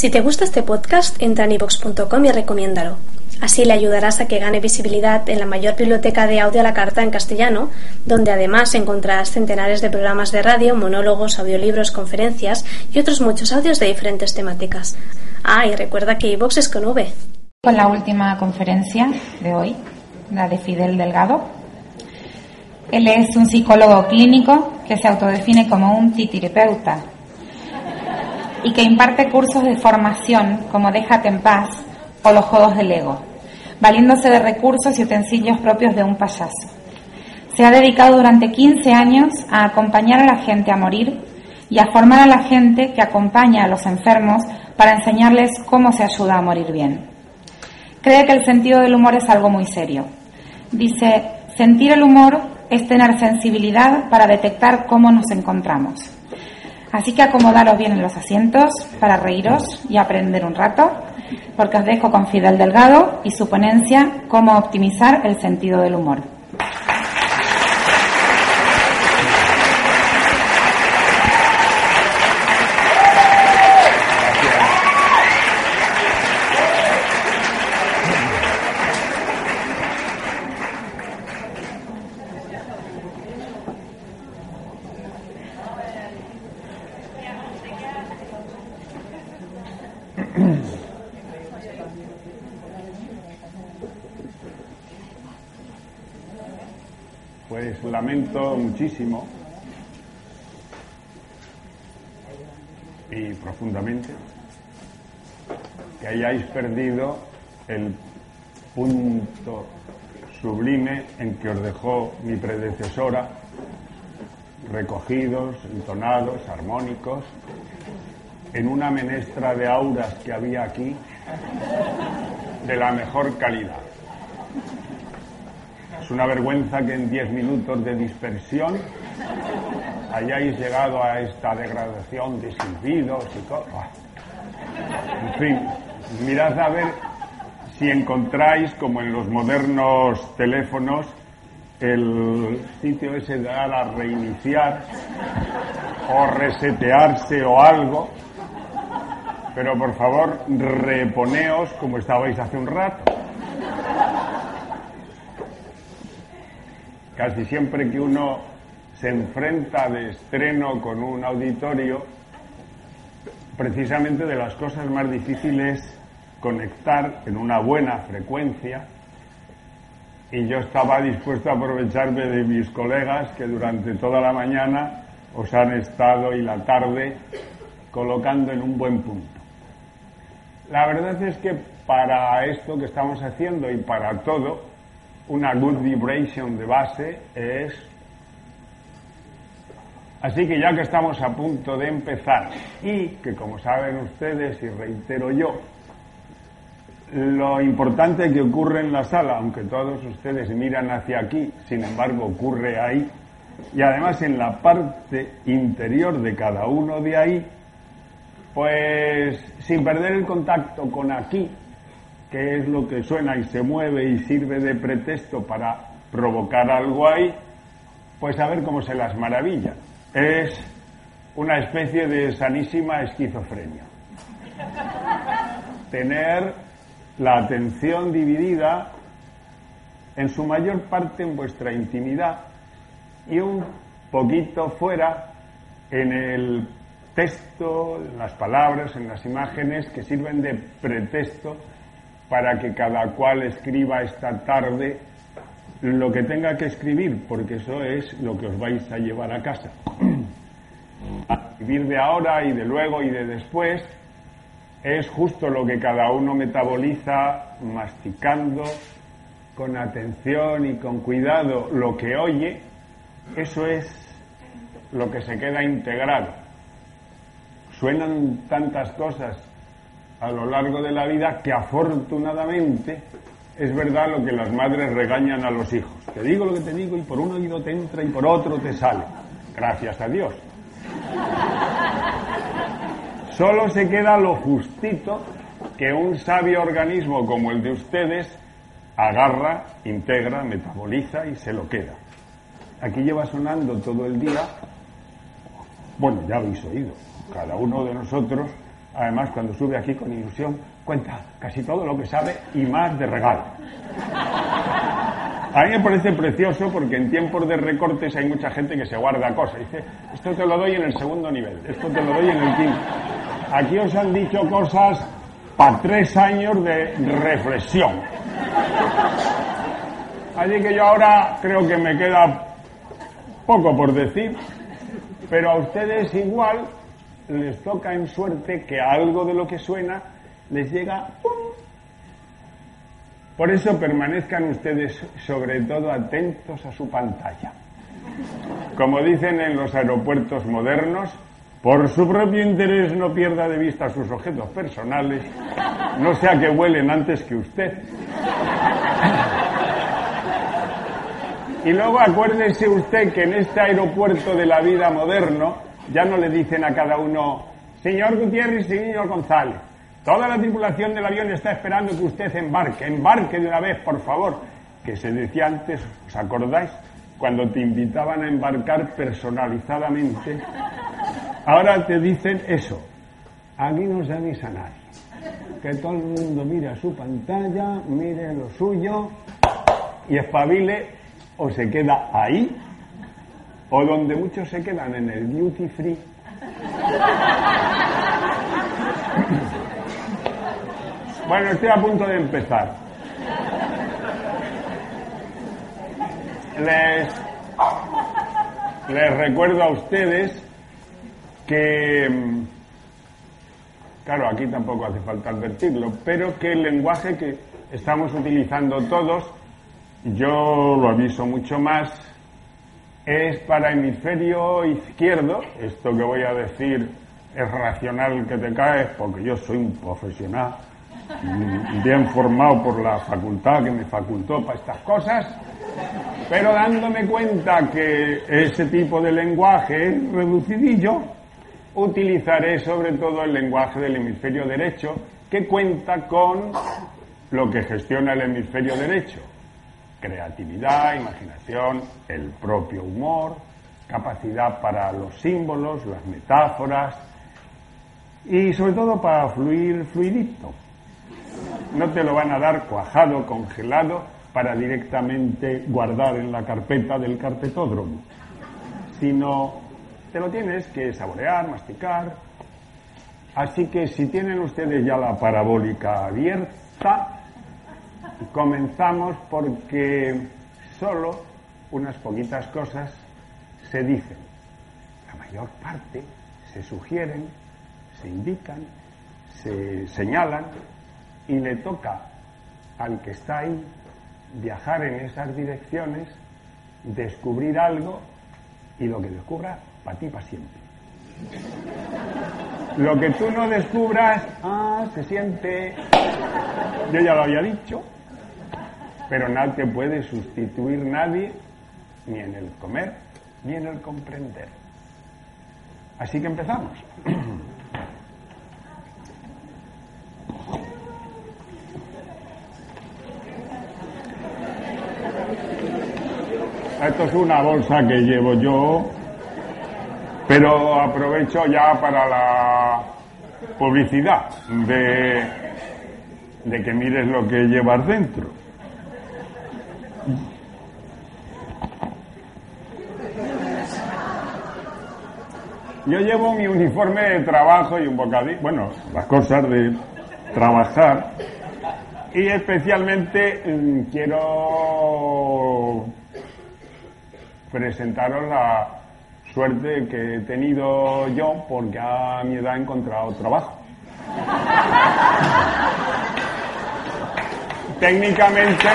Si te gusta este podcast, entra en ivox.com y recomiéndalo. Así le ayudarás a que gane visibilidad en la mayor biblioteca de audio a la carta en castellano, donde además encontrarás centenares de programas de radio, monólogos, audiolibros, conferencias y otros muchos audios de diferentes temáticas. Ah, y recuerda que iVox es con V. Con la última conferencia de hoy, la de Fidel Delgado. Él es un psicólogo clínico que se autodefine como un titiripeuta y que imparte cursos de formación como Déjate en paz o los juegos del ego valiéndose de recursos y utensilios propios de un payaso. Se ha dedicado durante 15 años a acompañar a la gente a morir y a formar a la gente que acompaña a los enfermos para enseñarles cómo se ayuda a morir bien. Cree que el sentido del humor es algo muy serio. Dice, sentir el humor es tener sensibilidad para detectar cómo nos encontramos. Así que acomodaros bien en los asientos para reíros y aprender un rato porque os dejo con Fidel Delgado y su ponencia Cómo optimizar el sentido del humor. Muchísimo y profundamente que hayáis perdido el punto sublime en que os dejó mi predecesora, recogidos, entonados, armónicos, en una menestra de auras que había aquí de la mejor calidad una vergüenza que en diez minutos de dispersión hayáis llegado a esta degradación de silbidos y cosas. En fin, mirad a ver si encontráis, como en los modernos teléfonos, el sitio ese de dar a reiniciar o resetearse o algo. Pero por favor, reponeos como estabais hace un rato. Casi siempre que uno se enfrenta de estreno con un auditorio, precisamente de las cosas más difíciles conectar en una buena frecuencia y yo estaba dispuesto a aprovecharme de mis colegas que durante toda la mañana os han estado y la tarde colocando en un buen punto. La verdad es que para esto que estamos haciendo y para todo, una good vibration de base es... Así que ya que estamos a punto de empezar y que como saben ustedes y reitero yo, lo importante que ocurre en la sala, aunque todos ustedes miran hacia aquí, sin embargo ocurre ahí, y además en la parte interior de cada uno de ahí, pues sin perder el contacto con aquí, qué es lo que suena y se mueve y sirve de pretexto para provocar algo ahí, pues a ver cómo se las maravilla. Es una especie de sanísima esquizofrenia. Tener la atención dividida en su mayor parte en vuestra intimidad y un poquito fuera en el texto, en las palabras, en las imágenes que sirven de pretexto para que cada cual escriba esta tarde lo que tenga que escribir, porque eso es lo que os vais a llevar a casa. A escribir de ahora y de luego y de después es justo lo que cada uno metaboliza masticando con atención y con cuidado lo que oye, eso es lo que se queda integrado. Suenan tantas cosas a lo largo de la vida que afortunadamente es verdad lo que las madres regañan a los hijos. Te digo lo que te digo y por un oído te entra y por otro te sale. Gracias a Dios. Solo se queda lo justito que un sabio organismo como el de ustedes agarra, integra, metaboliza y se lo queda. Aquí lleva sonando todo el día, bueno, ya habéis oído, cada uno de nosotros Además, cuando sube aquí con ilusión, cuenta casi todo lo que sabe y más de regalo. A mí me parece precioso porque en tiempos de recortes hay mucha gente que se guarda cosas. Dice, esto te lo doy en el segundo nivel, esto te lo doy en el quinto. Aquí os han dicho cosas para tres años de reflexión. Así que yo ahora creo que me queda poco por decir, pero a ustedes igual les toca en suerte que algo de lo que suena les llega. Por eso permanezcan ustedes sobre todo atentos a su pantalla. Como dicen en los aeropuertos modernos, por su propio interés no pierda de vista sus objetos personales, no sea que vuelen antes que usted. Y luego acuérdese usted que en este aeropuerto de la vida moderno ya no le dicen a cada uno, señor Gutiérrez señor González, toda la tripulación del avión está esperando que usted embarque, embarque de una vez, por favor, que se decía antes, ¿os acordáis? Cuando te invitaban a embarcar personalizadamente, ahora te dicen eso, aquí no se avisa a nadie, que todo el mundo mire a su pantalla, mire lo suyo y espabile o se queda ahí, o donde muchos se quedan en el duty free. Bueno, estoy a punto de empezar. Les, les recuerdo a ustedes que, claro, aquí tampoco hace falta advertirlo, pero que el lenguaje que estamos utilizando todos yo lo aviso mucho más, es para hemisferio izquierdo, esto que voy a decir es racional que te caes porque yo soy un profesional bien formado por la facultad que me facultó para estas cosas, pero dándome cuenta que ese tipo de lenguaje es reducidillo, utilizaré sobre todo el lenguaje del hemisferio derecho que cuenta con lo que gestiona el hemisferio derecho, creatividad, imaginación, el propio humor, capacidad para los símbolos, las metáforas y sobre todo para fluir fluidito. No te lo van a dar cuajado, congelado, para directamente guardar en la carpeta del carpetódromo, sino te lo tienes que saborear, masticar. Así que si tienen ustedes ya la parabólica abierta, Comenzamos porque solo unas poquitas cosas se dicen. La mayor parte se sugieren, se indican, se señalan y le toca al que está ahí viajar en esas direcciones, descubrir algo y lo que descubra, para ti, para siempre. Lo que tú no descubras, ah, se siente, yo ya lo había dicho, pero no te puede sustituir nadie, ni en el comer, ni en el comprender. Así que empezamos. Esto es una bolsa que llevo yo, pero aprovecho ya para la publicidad de, de que mires lo que llevas dentro. Yo llevo mi uniforme de trabajo y un bocadillo, bueno, las cosas de trabajar. Y especialmente mm, quiero presentaros la suerte que he tenido yo porque a mi edad he encontrado trabajo. Técnicamente.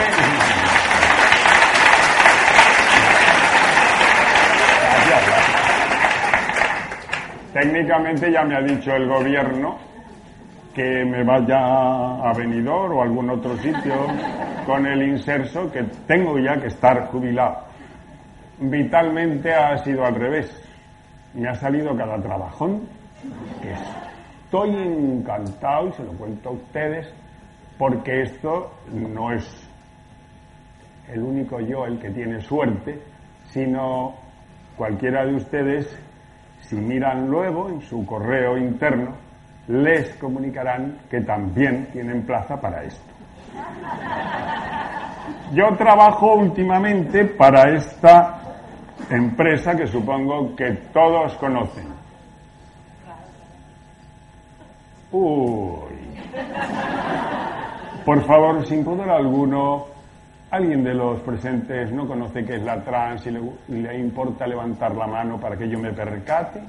Técnicamente ya me ha dicho el gobierno que me vaya a Benidorm o algún otro sitio con el inserso que tengo ya que estar jubilado. Vitalmente ha sido al revés. Me ha salido cada trabajón estoy encantado y se lo cuento a ustedes porque esto no es el único yo el que tiene suerte, sino cualquiera de ustedes si miran luego en su correo interno, les comunicarán que también tienen plaza para esto. Yo trabajo últimamente para esta empresa que supongo que todos conocen. Uy. Por favor, sin poder alguno, ¿alguien de los presentes no conoce qué es la trans y le, importa levantar la mano para que yo me percate?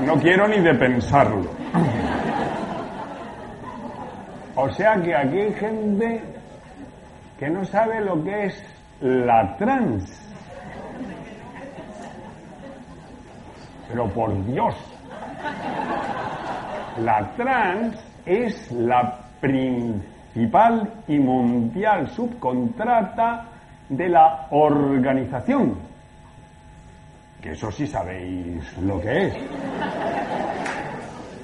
No quiero ni de pensarlo. O sea que aquí hay gente que no sabe lo que es la trans. Pero por Dios, la trans es la principal y mundial subcontrata de la organización. Que eso sí sabéis lo que es.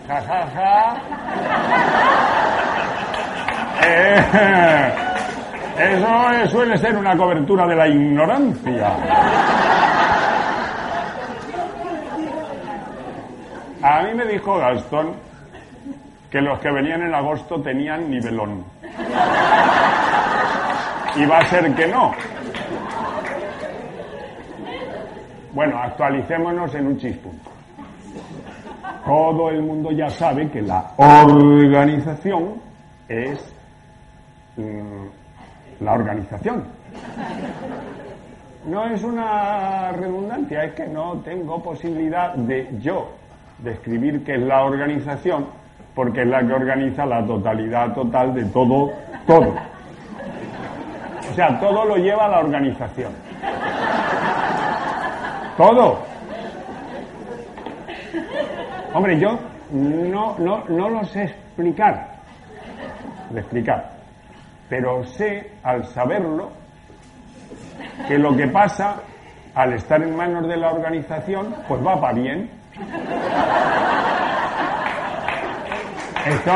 Ja, ja, ja. Eh, eso suele ser una cobertura de la ignorancia. A mí me dijo Gastón que los que venían en agosto tenían nivelón. Y va a ser que no. Bueno, actualicémonos en un chispunto. Todo el mundo ya sabe que la organización es mm, la organización. No es una redundancia, es que no tengo posibilidad de yo describir qué es la organización, porque es la que organiza la totalidad total de todo, todo. O sea, todo lo lleva a la organización. Todo. Hombre, yo no, no, no lo sé explicar, de explicar, pero sé, al saberlo, que lo que pasa al estar en manos de la organización, pues va para bien. Esto.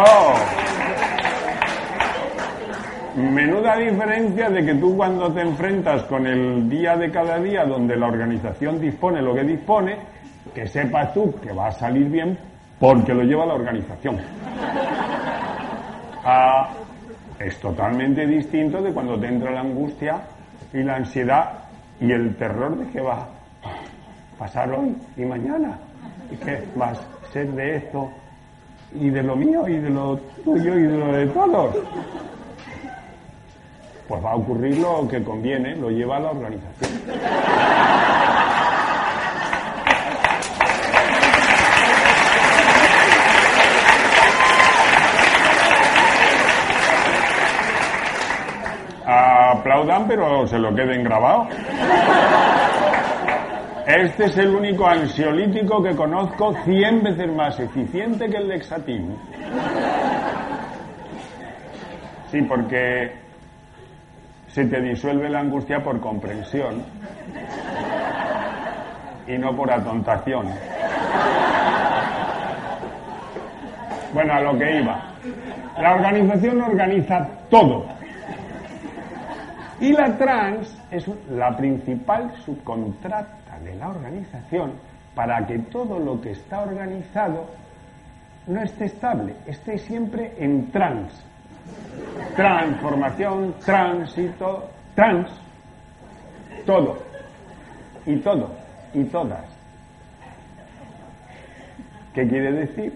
Menuda diferencia de que tú cuando te enfrentas con el día de cada día donde la organización dispone lo que dispone, que sepas tú que va a salir bien porque lo lleva la organización. Ah, es totalmente distinto de cuando te entra la angustia y la ansiedad y el terror de que va a pasar hoy y mañana y que vas a ser de esto y de lo mío y de lo tuyo y de lo de todos. Pues va a ocurrir lo que conviene, lo lleva la organización. Aplaudan, pero se lo queden grabado. Este es el único ansiolítico que conozco 100 veces más eficiente que el lexatín. Sí, porque se te disuelve la angustia por comprensión y no por atontación. Bueno, a lo que iba. La organización organiza todo. Y la trans es la principal subcontrata de la organización para que todo lo que está organizado no esté estable, esté siempre en trans. Transformación, tránsito, trans, todo, y todo, y todas. ¿Qué quiere decir?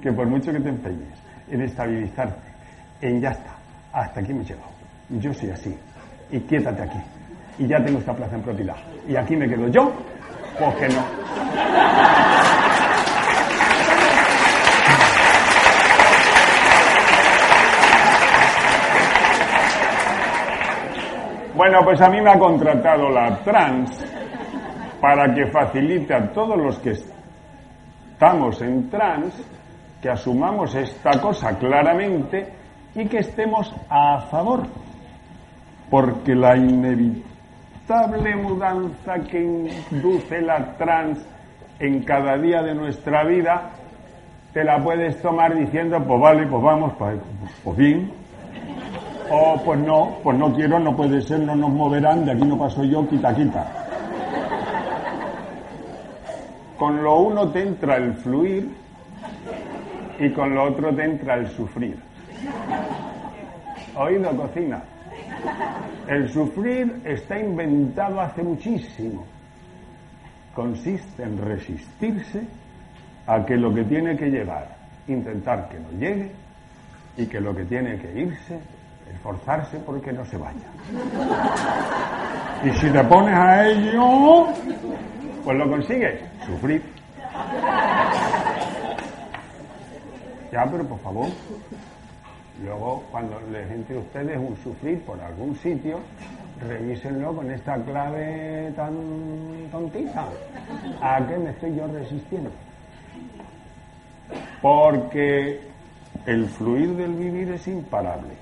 Que por mucho que te empeñes en estabilizarte, en ya está, hasta aquí me llegado, yo soy así, y quiétate aquí, y ya tengo esta plaza en propiedad. Y aquí me quedo yo, pues que no. Bueno, pues a mí me ha contratado la trans para que facilite a todos los que estamos en trans que asumamos esta cosa claramente y que estemos a favor porque la inevitable mudanza que induce la trans en cada día de nuestra vida, te la puedes tomar diciendo, pues vale, pues vamos, pues bien, o pues no, pues no quiero, no puede ser, no nos moverán, de aquí no paso yo, quita, quita. con lo uno te entra el fluir y con lo otro te entra el sufrir. Oído, cocina. El sufrir está inventado hace muchísimo. Consiste en resistirse a que lo que tiene que llegar, intentar que no llegue y que lo que tiene que irse, esforzarse porque no se vaya. Y si te pones a ello, pues lo consigues, sufrir. Ya, pero por favor, luego cuando les entre ustedes un sufrir por algún sitio, revísenlo con esta clave tan tontita. ¿A qué me estoy yo resistiendo? Porque el fluir del vivir es imparable.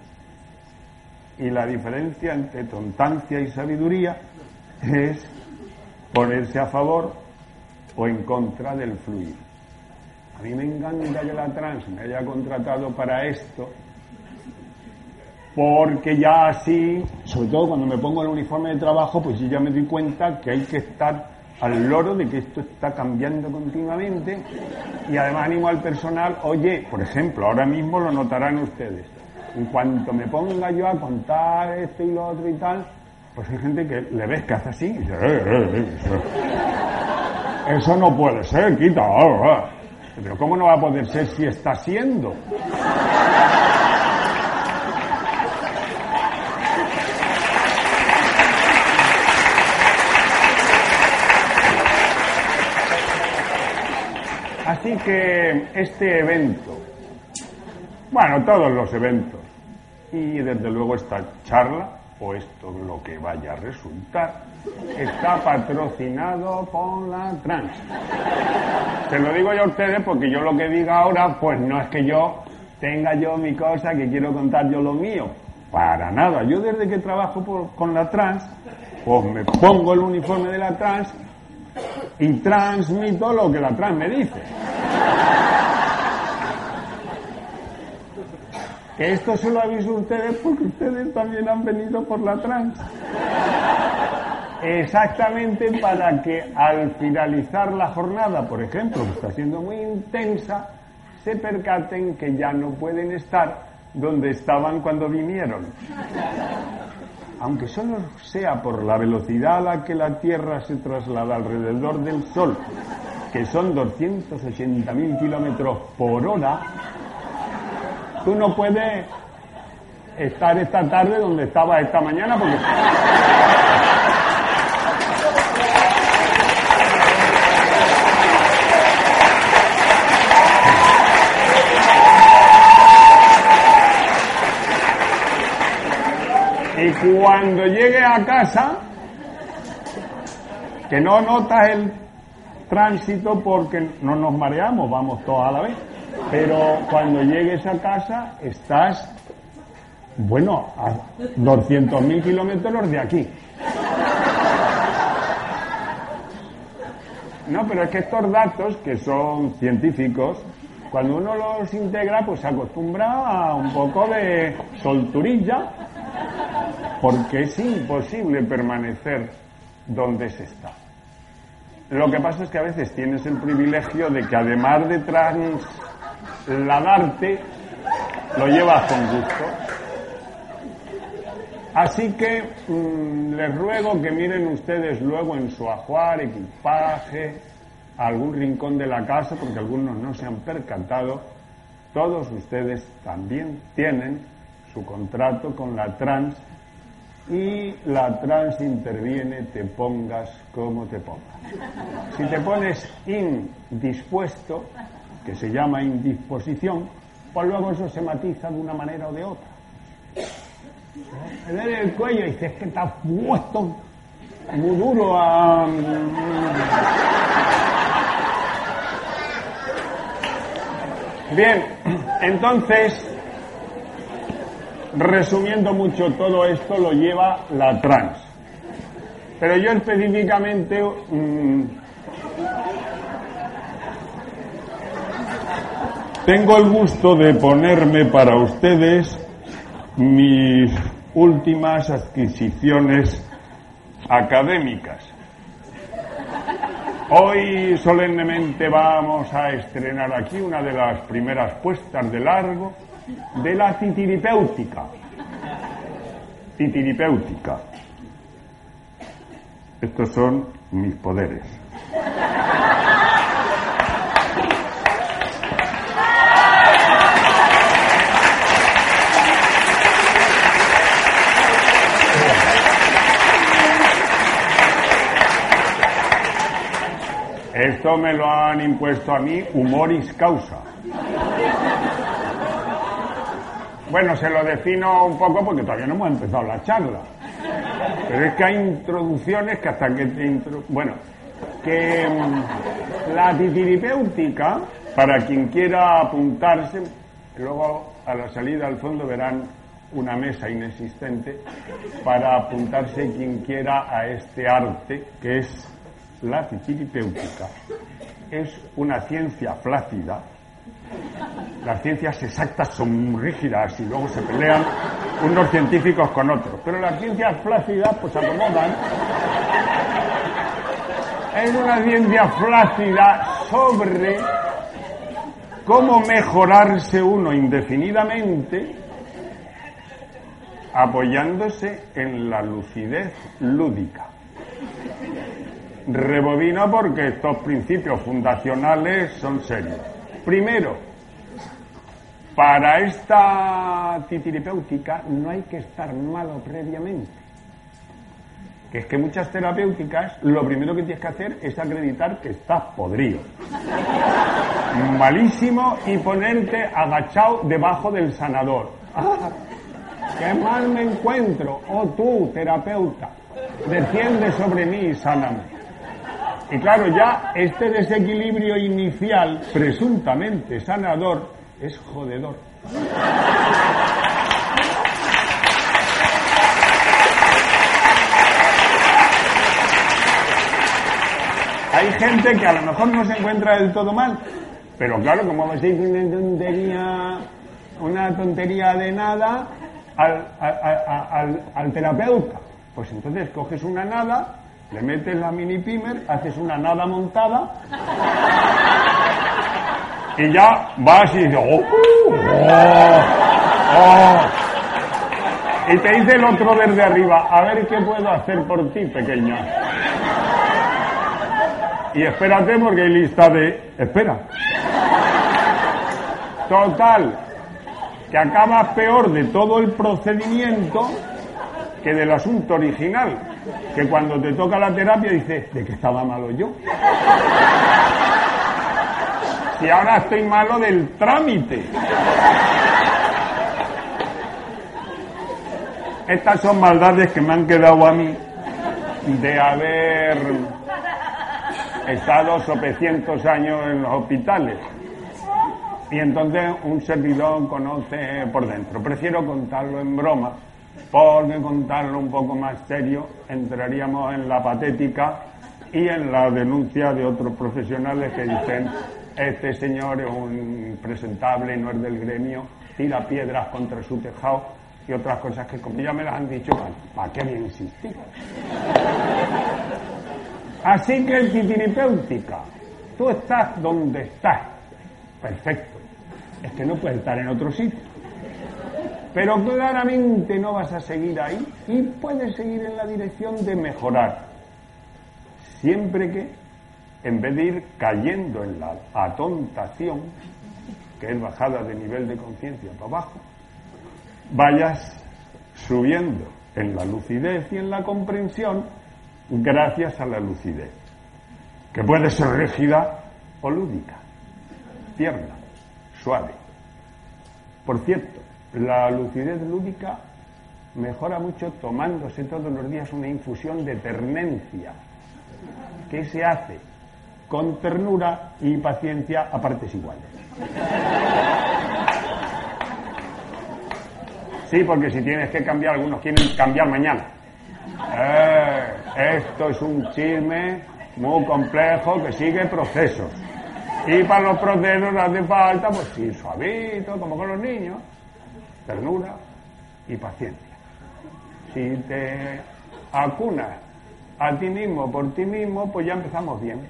Y la diferencia entre tontancia y sabiduría es ponerse a favor o en contra del fluir. A mí me encanta que la trans me haya contratado para esto, porque ya así, sobre todo cuando me pongo el uniforme de trabajo, pues yo ya me doy cuenta que hay que estar al loro de que esto está cambiando continuamente y además animo al personal, oye, por ejemplo, ahora mismo lo notarán ustedes, en cuanto me ponga yo a contar esto y lo otro y tal, pues hay gente que le ves que hace así y dice, eh, eh, eh, eso, no puede ser, quita, oh, oh". pero ¿cómo no va a poder ser si está siendo? Así que este evento, bueno, todos los eventos, y desde luego esta charla, o esto lo que vaya a resultar, está patrocinado por la trans. Se lo digo yo a ustedes porque yo lo que diga ahora, pues no es que yo tenga yo mi cosa, que quiero contar yo lo mío. Para nada. Yo desde que trabajo con la trans, pues me pongo el uniforme de la trans y transmito lo que la trans me dice. Que esto se lo aviso a ustedes porque ustedes también han venido por la trans. Exactamente para que al finalizar la jornada, por ejemplo, que está siendo muy intensa, se percaten que ya no pueden estar donde estaban cuando vinieron aunque solo sea por la velocidad a la que la Tierra se traslada alrededor del Sol, que son 280.000 kilómetros por hora, tú no puedes estar esta tarde donde estabas esta mañana porque... cuando llegue a casa, que no notas el tránsito porque no nos mareamos, vamos todos a la vez. Pero cuando llegues a casa estás, bueno, a 200.000 kilómetros de aquí. No, pero es que estos datos, que son científicos, cuando uno los integra, pues se acostumbra a un poco de solturilla porque es imposible permanecer donde se está. Lo que pasa es que a veces tienes el privilegio de que además de trasladarte, lo llevas con gusto. Así que mm, les ruego que miren ustedes luego en su ajuar, equipaje, algún rincón de la casa, porque algunos no se han percatado, todos ustedes también tienen su contrato con la trans y la trans interviene te pongas como te pongas. Si te pones indispuesto, que se llama indisposición, pues luego eso se matiza de una manera o de otra. Le el cuello y dices que te has puesto muy duro a... Bien, entonces resumiendo mucho todo esto, lo lleva la trans. Pero yo específicamente mm, tengo el gusto de ponerme para ustedes mis últimas adquisiciones académicas. Hoy solemnemente vamos a estrenar aquí una de las primeras puestas de largo de la titiripéutica. Titiripéutica. Estos son mis poderes. Esto me lo han impuesto a mí humoris causa. Bueno, se lo defino un poco porque todavía no hemos empezado la charla. Pero es que hay introducciones que hasta que te Bueno, que mm, la titiripéutica, para quien quiera apuntarse, luego a la salida al fondo verán una mesa inexistente para apuntarse quien quiera a este arte que es la titiripéutica es una ciencia flácida. Las ciencias exactas son rígidas y luego se pelean unos científicos con otros. Pero las ciencias flácidas pues acomodan. Es una ciencia flácida sobre cómo mejorarse uno indefinidamente apoyándose en la lucidez lúdica. Rebobino porque estos principios fundacionales son serios. Primero, para esta titiripéutica no hay que estar malo previamente. Que es que muchas terapéuticas lo primero que tienes que hacer es acreditar que estás podrido. Malísimo y ponerte agachado debajo del sanador. Ah, ¡Qué mal me encuentro! Oh tú, terapeuta, desciende sobre mí y sáname. Y claro, ya este desequilibrio inicial, presuntamente sanador, es jodedor. Hay gente que a lo mejor no se encuentra del todo mal, pero claro, como a ser una tontería, una tontería de nada al, al, al terapeuta, pues entonces coges una nada le metes la mini pimer, haces una nada montada y ya vas y dices, oh, oh, oh". Y te dice el otro desde arriba, a ver qué puedo hacer por ti, pequeña. Y espérate porque hay lista de... Espera. Total, que acabas peor de todo el procedimiento que del asunto original que cuando te toca la terapia dices, ¿de qué estaba malo yo? Si ahora estoy malo del trámite. Estas son maldades que me han quedado a mí de haber estado sopecientos años en los hospitales. Y entonces un servidor conoce por dentro. Prefiero contarlo en broma porque contarlo un poco más serio entraríamos en la patética y en la denuncia de otros profesionales que dicen este señor es un impresentable y no es del gremio, tira piedras contra su tejado y otras cosas que como ya me las han dicho, ¿para qué bien insistir? Así que el titiripéutica, tú estás donde estás, perfecto, es que no puedes estar en otro sitio. Pero claramente no vas a seguir ahí y puedes seguir en la dirección de mejorar. Siempre que, en vez de ir cayendo en la atontación, que es bajada de nivel de conciencia para abajo, vayas subiendo en la lucidez y en la comprensión gracias a la lucidez, que puede ser rígida o lúdica, tierna, suave. Por cierto, la lucidez lúdica mejora mucho tomándose todos los días una infusión de ternencia. que se hace? Con ternura y paciencia a partes iguales. Sí, porque si tienes que cambiar, algunos quieren cambiar mañana. Eh, esto es un chisme muy complejo que sigue procesos. Y para los procesos hace falta, pues sí, suavito, como con los niños ternura y paciencia. Si te acunas a ti mismo por ti mismo, pues ya empezamos bien.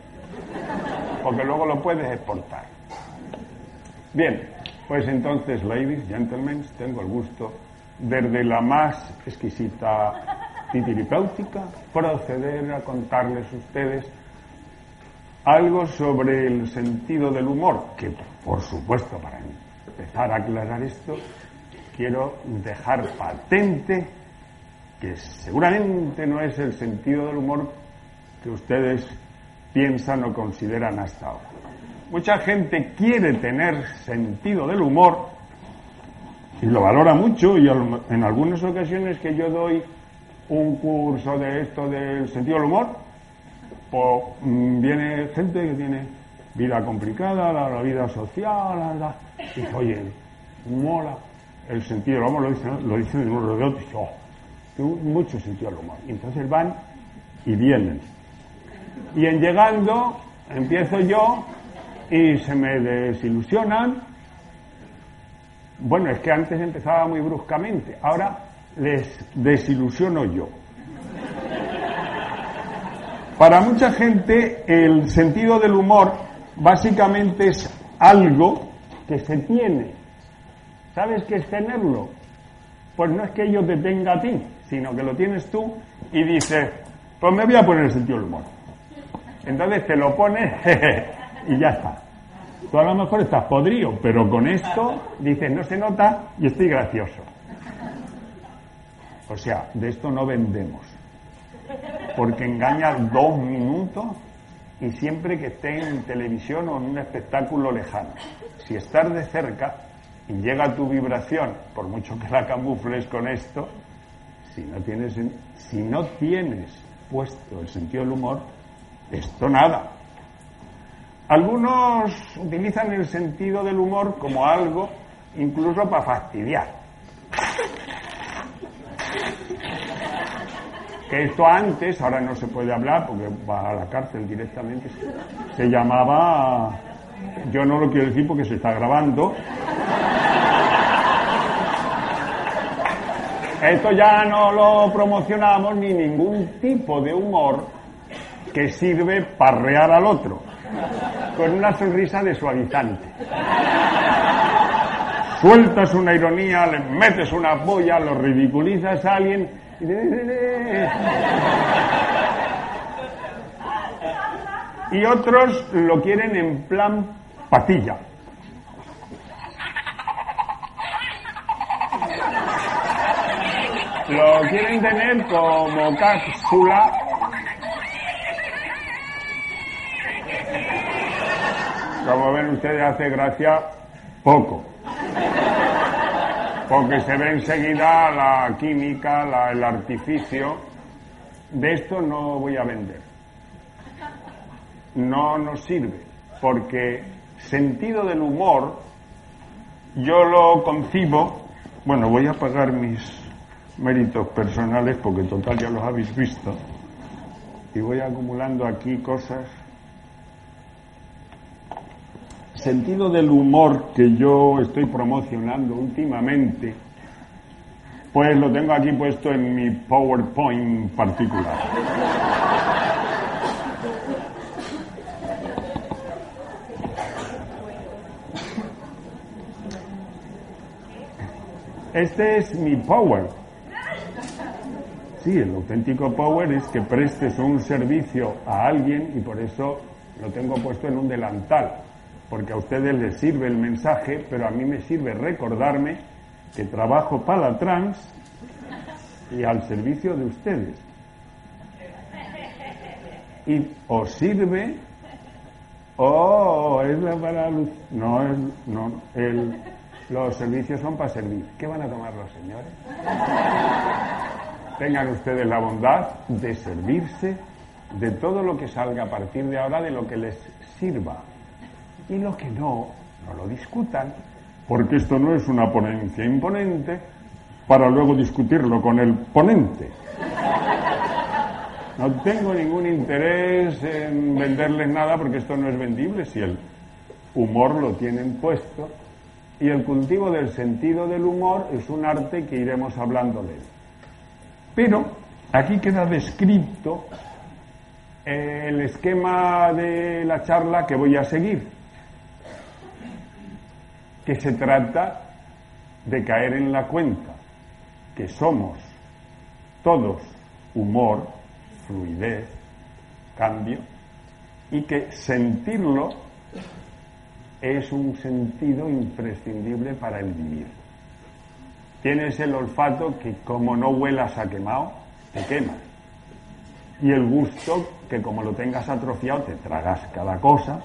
porque luego lo puedes exportar. Bien, pues entonces, ladies, gentlemen, tengo el gusto desde la más exquisita titiripéutica proceder a contarles a ustedes algo sobre el sentido del humor, que por supuesto para empezar a aclarar esto, quiero dejar patente que seguramente no es el sentido del humor que ustedes piensan o consideran hasta ahora. Mucha gente quiere tener sentido del humor y lo valora mucho y en algunas ocasiones que yo doy un curso de esto del sentido del humor, pues mm, viene gente que tiene vida complicada, la, vida social, la, y dice, oye, mola el sentido del humor, lo dicen, lo dicen de otro, y oh, tengo mucho sentido del humor. Y entonces van y vienen. Y en llegando, empiezo yo y se me desilusionan. Bueno, es que antes empezaba muy bruscamente, ahora les desilusiono yo. Para mucha gente el sentido del humor básicamente es algo que se tiene. ¿Sabes qué es tenerlo? Pues no es que yo te tenga a ti, sino que lo tienes tú y dices, pues me voy a poner el sentido del humor. Entonces te lo pones y ya está. Tú a lo mejor estás podrido, pero con esto dices, no se nota y estoy gracioso. O sea, de esto no vendemos. Porque engaña dos minutos y siempre que esté en televisión o en un espectáculo lejano. Si estás de cerca y llega tu vibración, por mucho que la camufles con esto, si no tienes, si no tienes puesto el sentido del humor, esto nada. Algunos utilizan el sentido del humor como algo incluso para fastidiar. Que esto antes, ahora no se puede hablar porque va a la cárcel directamente, se llamaba, yo no lo quiero decir porque se está grabando, esto ya no lo promocionamos ni ningún tipo de humor que sirve para rear al otro, con una sonrisa de suavizante. Sueltas una ironía, le metes una polla, lo ridiculizas a alguien y otros lo quieren en plan patilla. Lo quieren tener como cápsula Como ven ustedes, hace gracia poco. Porque se ve enseguida la química, el artificio. De esto no voy a vender. No nos sirve. Porque sentido del humor, yo lo concibo. Bueno, voy a pagar mis méritos personales porque total ya los habéis visto. Y voy acumulando aquí cosas sentido del humor que yo estoy promocionando últimamente, pues lo tengo aquí puesto en mi PowerPoint particular. Este es mi power. Sí, el auténtico power es que prestes un servicio a alguien y por eso lo tengo puesto en un delantal porque a ustedes les sirve el mensaje, pero a mí me sirve recordarme que trabajo para trans y al servicio de ustedes. Y os sirve, oh, es la para. No, es, no, el, los servicios son para servir. ¿Qué van a tomar los señores? Tengan ustedes la bondad de servirse de todo lo que salga a partir de ahora, de lo que les sirva y lo que no, no lo discutan, porque esto no es una ponencia imponente para luego discutirlo con el ponente. No tengo ningún interés en venderles nada porque esto no es vendible si el humor lo tienen puesto y el cultivo del sentido del humor es un arte que iremos hablando de él. Pero aquí queda descrito el esquema de la charla que voy a seguir, que se trata de caer en la cuenta que somos todos humor, fluidez, cambio, y que sentirlo es un sentido imprescindible para el vivir. Tienes el olfato que como no huelas a quemado, te quema. Y el gusto que como lo tengas atrofiado, te tragas cada cosa.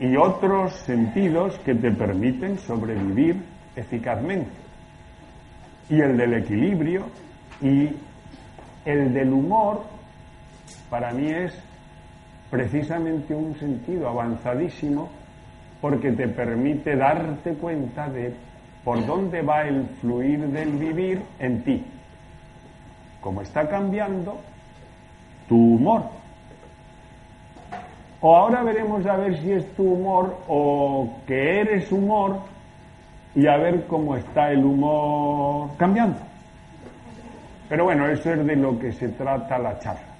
Y otros sentidos que te permiten sobrevivir eficazmente. Y el del equilibrio y el del humor, para mí es precisamente un sentido avanzadísimo porque te permite darte cuenta de por dónde va el fluir del vivir en ti. Como está cambiando tu humor. O ahora veremos a ver si es tu humor o que eres humor y a ver cómo está el humor cambiando. Pero bueno, eso es de lo que se trata la charla.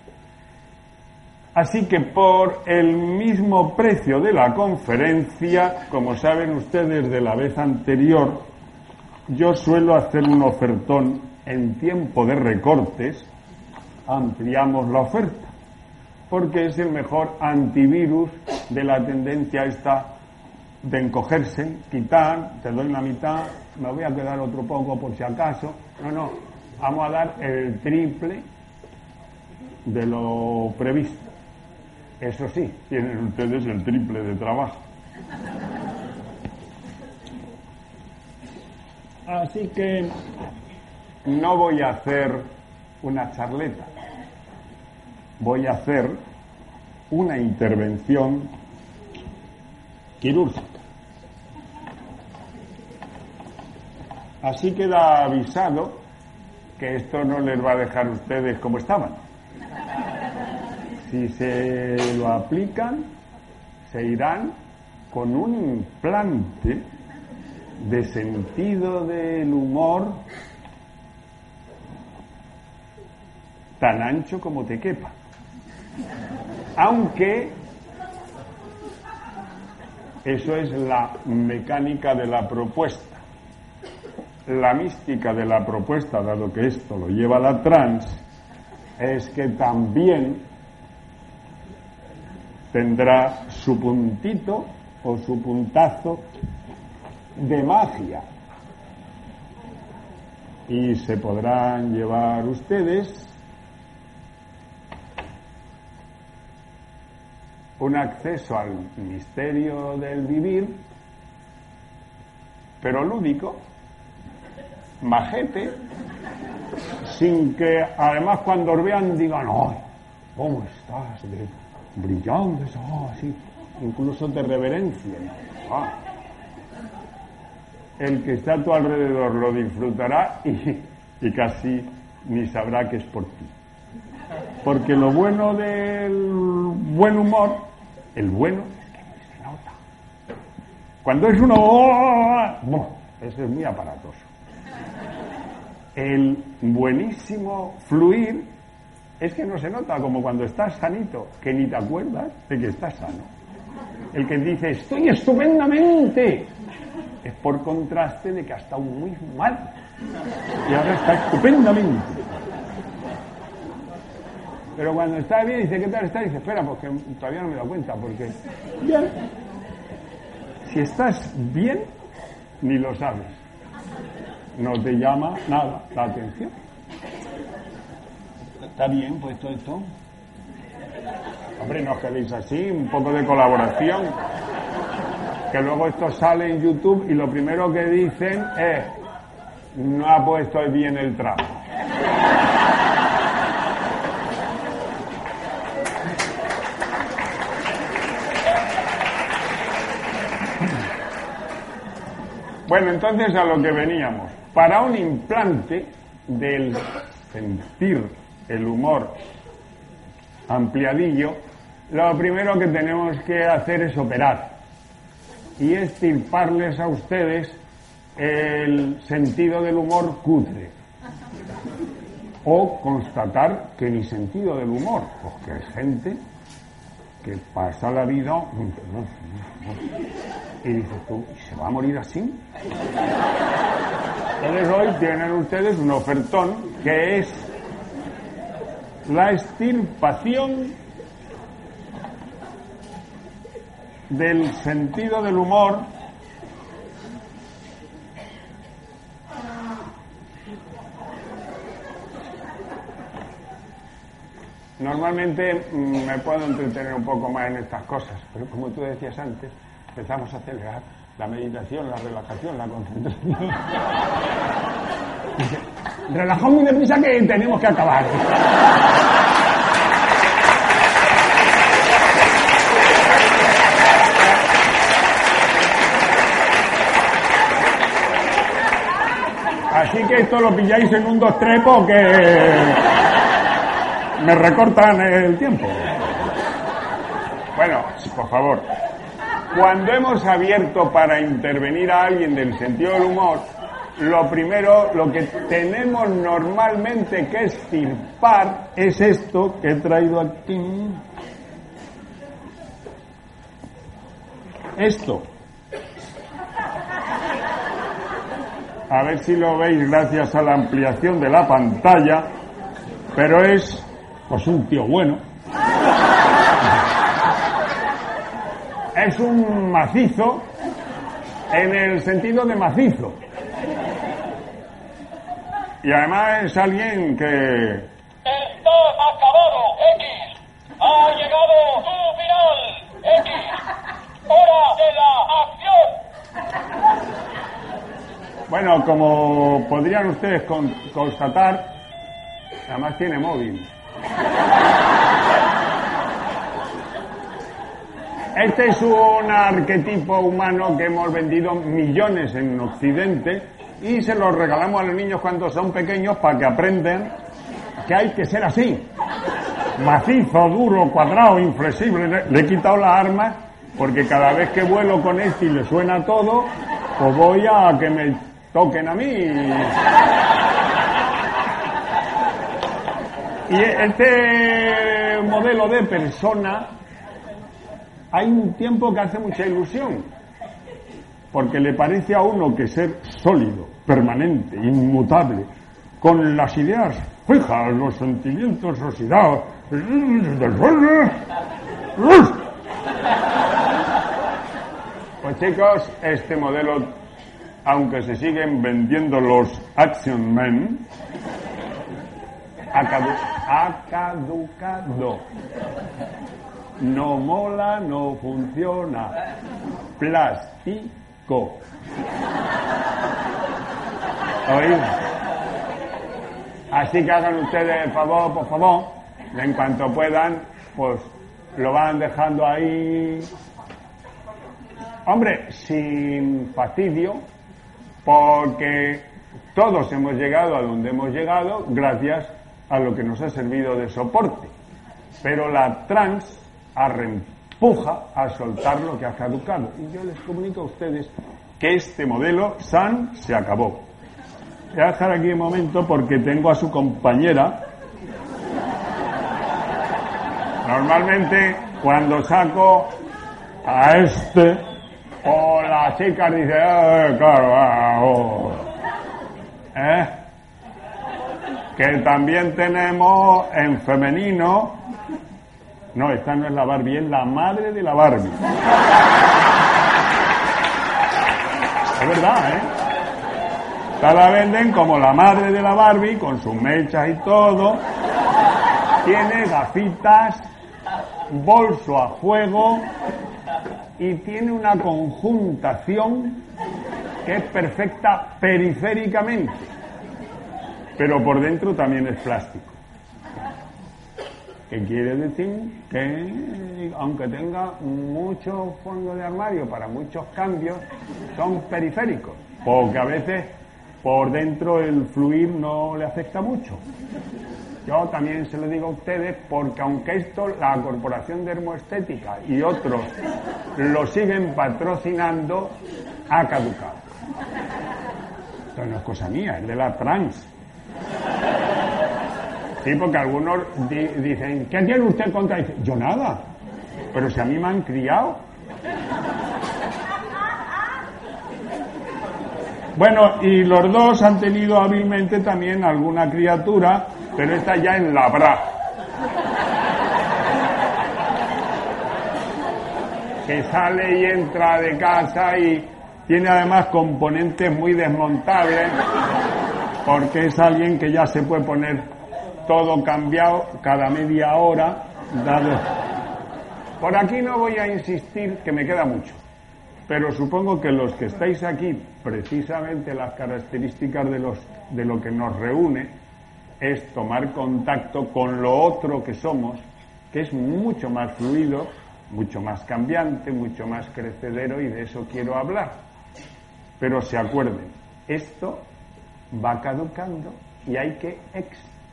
Así que por el mismo precio de la conferencia, como saben ustedes de la vez anterior, yo suelo hacer un ofertón en tiempo de recortes, ampliamos la oferta, porque es el mejor antivirus de la tendencia esta de encogerse, quitar, te doy la mitad, me voy a quedar otro poco por si acaso. No, no, vamos a dar el triple de lo previsto. Eso sí, tienen ustedes el triple de trabajo. Así que no voy a hacer una charleta, voy a hacer una intervención quirúrgica. Así queda avisado que esto no les va a dejar ustedes como estaban. Si se lo aplican, se irán con un implante de sentido del humor tan ancho como te quepa. Aunque eso es la mecánica de la propuesta la mística de la propuesta, dado que esto lo lleva la trans, es que también tendrá su puntito o su puntazo de magia. Y se podrán llevar ustedes un acceso al misterio del vivir, pero lúdico, majete, sin que además cuando os vean digan, ¡ay! ¿Cómo estás? De brillante, oh, así, incluso de reverencia. Ah. El que está a tu alrededor lo disfrutará y, y casi ni sabrá que es por ti. Porque lo bueno del buen humor, el bueno es que se nota. Cuando es uno, ¡oh! eso es muy aparatoso el buenísimo fluir es que no se nota como cuando estás sanito, que ni te acuerdas de que estás sano. El que dice estoy estupendamente es por contraste de que ha estado muy mal y ahora está estupendamente. Pero cuando está bien, dice, ¿qué tal está? Dice, espera, porque todavía no me he dado cuenta, porque bien. Si estás bien, ni lo sabes no te llama nada la atención. Está bien puesto esto. Hombre, no os quedéis así, un poco de colaboración. Que luego esto sale en YouTube y lo primero que dicen es, no ha puesto bien el trapo. Bueno, entonces a lo que veníamos. Para un implante del sentir el humor ampliadillo, lo primero que tenemos que hacer es operar y estirparles a ustedes el sentido del humor cutre. o constatar que ni sentido del humor, porque hay gente que pasa la vida y dices tú, ¿y se va a morir así? Entonces hoy tienen ustedes un ofertón que es la extirpación del sentido del humor Normalmente mm, me puedo entretener un poco más en estas cosas, pero como tú decías antes, empezamos a acelerar la meditación, la relajación, la concentración. Relajamos muy deprisa que tenemos que acabar. Así que esto lo pilláis en un 2-3 porque me recortan el tiempo. Bueno, por favor, cuando hemos abierto para intervenir a alguien del sentido del humor, lo primero, lo que tenemos normalmente que estirpar es esto que he traído aquí. Esto. A ver si lo veis gracias a la ampliación de la pantalla, pero es pues un tío bueno. Es un macizo en el sentido de macizo. Y además es alguien que... Está acabado, X. Ha llegado tu final, X. Hora de la acción. Bueno, como podrían ustedes constatar, además tiene móvil. Este es un arquetipo humano que hemos vendido millones en Occidente y se los regalamos a los niños cuando son pequeños para que aprendan que hay que ser así. Macizo, duro, cuadrado, inflexible. Le he quitado la arma porque cada vez que vuelo con este y le suena todo, pues voy a que me toquen a mí. Y este modelo de persona, hay un tiempo que hace mucha ilusión, porque le parece a uno que ser sólido, permanente, inmutable, con las ideas fijas, los sentimientos oxidados, pues chicos, este modelo, aunque se siguen vendiendo los Action Men, ha caducado. No mola, no funciona. Plástico. ¿Oído? Así que hagan ustedes el favor, por favor, en cuanto puedan, pues lo van dejando ahí. Hombre, sin fastidio, porque todos hemos llegado a donde hemos llegado gracias a lo que nos ha servido de soporte. Pero la trans arrempuja a soltar lo que ha caducado. Y yo les comunico a ustedes que este modelo SAN se acabó. Voy a dejar aquí un momento porque tengo a su compañera. Normalmente cuando saco a este o la chica dice, eh, claro, oh". ¿eh? que también tenemos en femenino. No, esta no es la Barbie, es la madre de la Barbie. Es verdad, ¿eh? Esta la venden como la madre de la Barbie, con sus mechas y todo. Tiene gafitas, bolso a fuego y tiene una conjuntación que es perfecta periféricamente pero por dentro también es plástico. ¿Qué quiere decir? Que aunque tenga mucho fondo de armario para muchos cambios, son periféricos, porque a veces por dentro el fluir no le afecta mucho. Yo también se lo digo a ustedes porque aunque esto la Corporación de Hermoestética y otros lo siguen patrocinando, ha caducado. Esto no es cosa mía, es de la trans. Sí, porque algunos di- dicen, ¿qué tiene usted contra? Dice, yo nada. Pero si a mí me han criado. Bueno, y los dos han tenido hábilmente también alguna criatura, pero esta ya en la bra. Que sale y entra de casa y tiene además componentes muy desmontables, porque es alguien que ya se puede poner todo cambiado cada media hora, dado. Por aquí no voy a insistir, que me queda mucho. Pero supongo que los que estáis aquí, precisamente las características de, lo que nos reúne es tomar contacto con lo otro que somos, que es mucho más fluido, mucho más cambiante, mucho más crecedero y de eso quiero hablar. Pero se acuerden, esto va caducando y hay que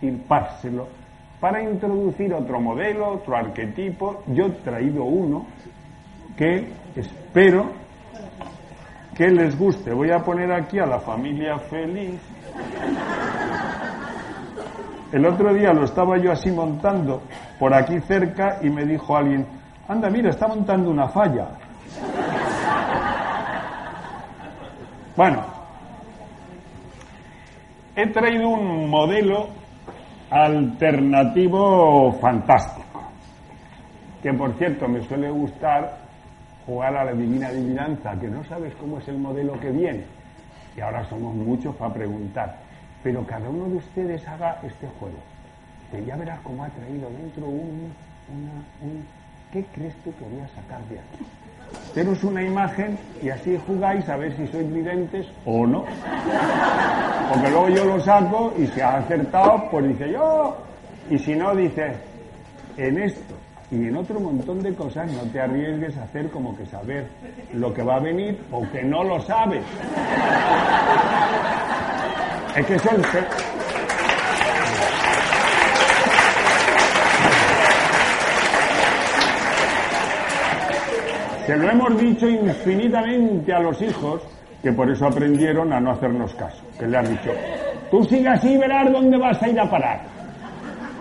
extirpárselo para introducir otro modelo, otro arquetipo. Yo he traído uno que espero que les guste. Voy a poner aquí a la familia feliz. El otro día lo estaba yo así montando por aquí cerca y me dijo alguien, anda, mira, está montando una falla. Bueno, he traído un modelo alternativo fantástico, que por cierto me suele gustar jugar a la divina adivinanza, que no sabes cómo es el modelo que viene. Y ahora somos muchos para preguntar. Pero cada uno de ustedes haga este juego. Que ya verás cómo ha traído dentro un, un... ¿Qué crees tú que voy a sacar de aquí? Tenos una imagen y así jugáis a ver si sois videntes o no. Porque luego yo lo saco y si ha acertado, pues dice yo. Y si no, dice, en esto y en otro montón de cosas no te arriesgues a hacer como que saber lo que va a venir o que no lo sabes. Es que son... Se lo hemos dicho infinitamente a los hijos, que por eso aprendieron a no hacernos caso. Que le han dicho, tú sigue así y verás dónde vas a ir a parar.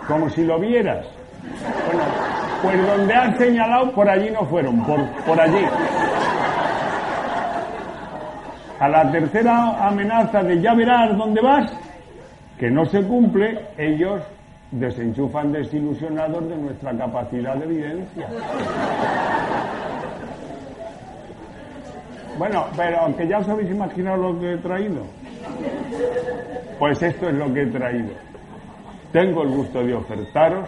Como si lo vieras. Bueno, pues donde has señalado, por allí no fueron, por, por allí. A la tercera amenaza de ya verás dónde vas, que no se cumple, ellos desenchufan desilusionados de nuestra capacidad de evidencia. Bueno, pero aunque ya os habéis imaginado lo que he traído, pues esto es lo que he traído. Tengo el gusto de ofertaros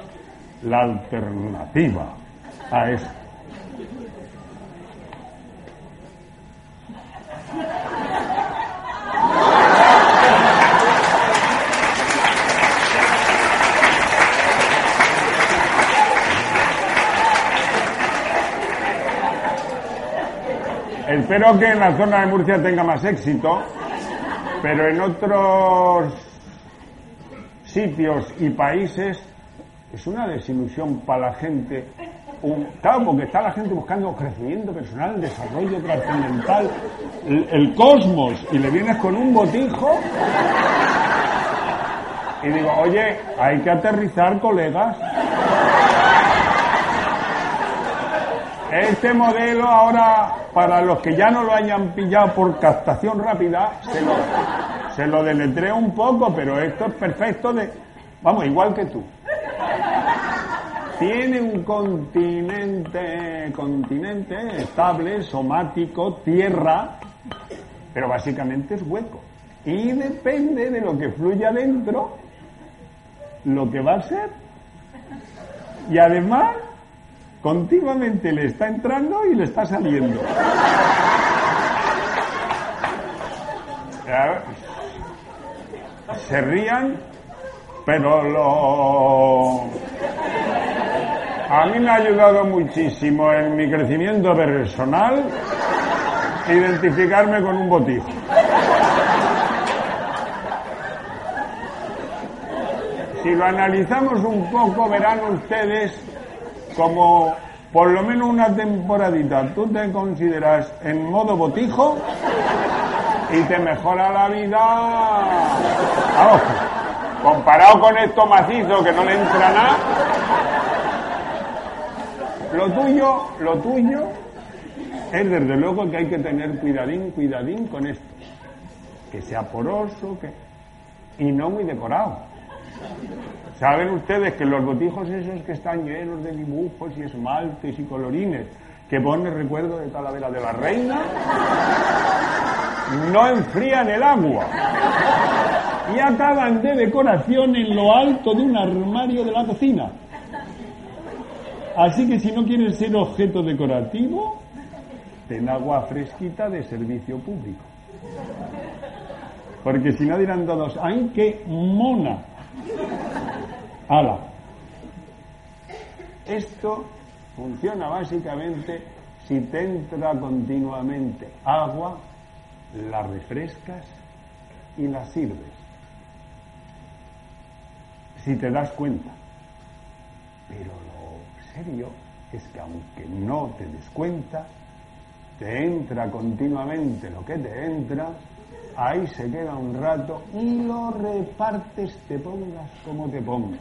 la alternativa a esto. Espero que en la zona de Murcia tenga más éxito, pero en otros sitios y países es una desilusión para la gente. Claro, porque está la gente buscando crecimiento personal, desarrollo trascendental, el, el cosmos, y le vienes con un botijo. Y digo, oye, hay que aterrizar, colegas. Este modelo ahora, para los que ya no lo hayan pillado por captación rápida, se lo, se lo deletreo un poco, pero esto es perfecto de... Vamos, igual que tú. Tiene un continente, continente estable, somático, tierra, pero básicamente es hueco. Y depende de lo que fluya dentro, lo que va a ser. Y además, continuamente le está entrando y le está saliendo. Se rían, pero lo... A mí me ha ayudado muchísimo en mi crecimiento personal identificarme con un botijo. Si lo analizamos un poco, verán ustedes como por lo menos una temporadita tú te consideras en modo botijo y te mejora la vida ojo. Comparado con esto macizo que no le entra nada, lo tuyo, lo tuyo es desde luego que hay que tener cuidadín, cuidadín con esto. Que sea poroso, que y no muy decorado. Saben ustedes que los botijos esos que están llenos de dibujos y esmaltes y colorines, que ponen recuerdo de Talavera de la Reina, no enfrían el agua y acaban de decoración en lo alto de un armario de la cocina. Así que si no quieres ser objeto decorativo, ten agua fresquita de servicio público. Porque si no dirán todos, ¡ay, qué mona! ¡Hala! Esto funciona básicamente si te entra continuamente agua, la refrescas y la sirves. Si te das cuenta. Pero lo serio es que aunque no te des cuenta, te entra continuamente lo que te entra ahí se queda un rato y lo repartes, te pongas como te pongas.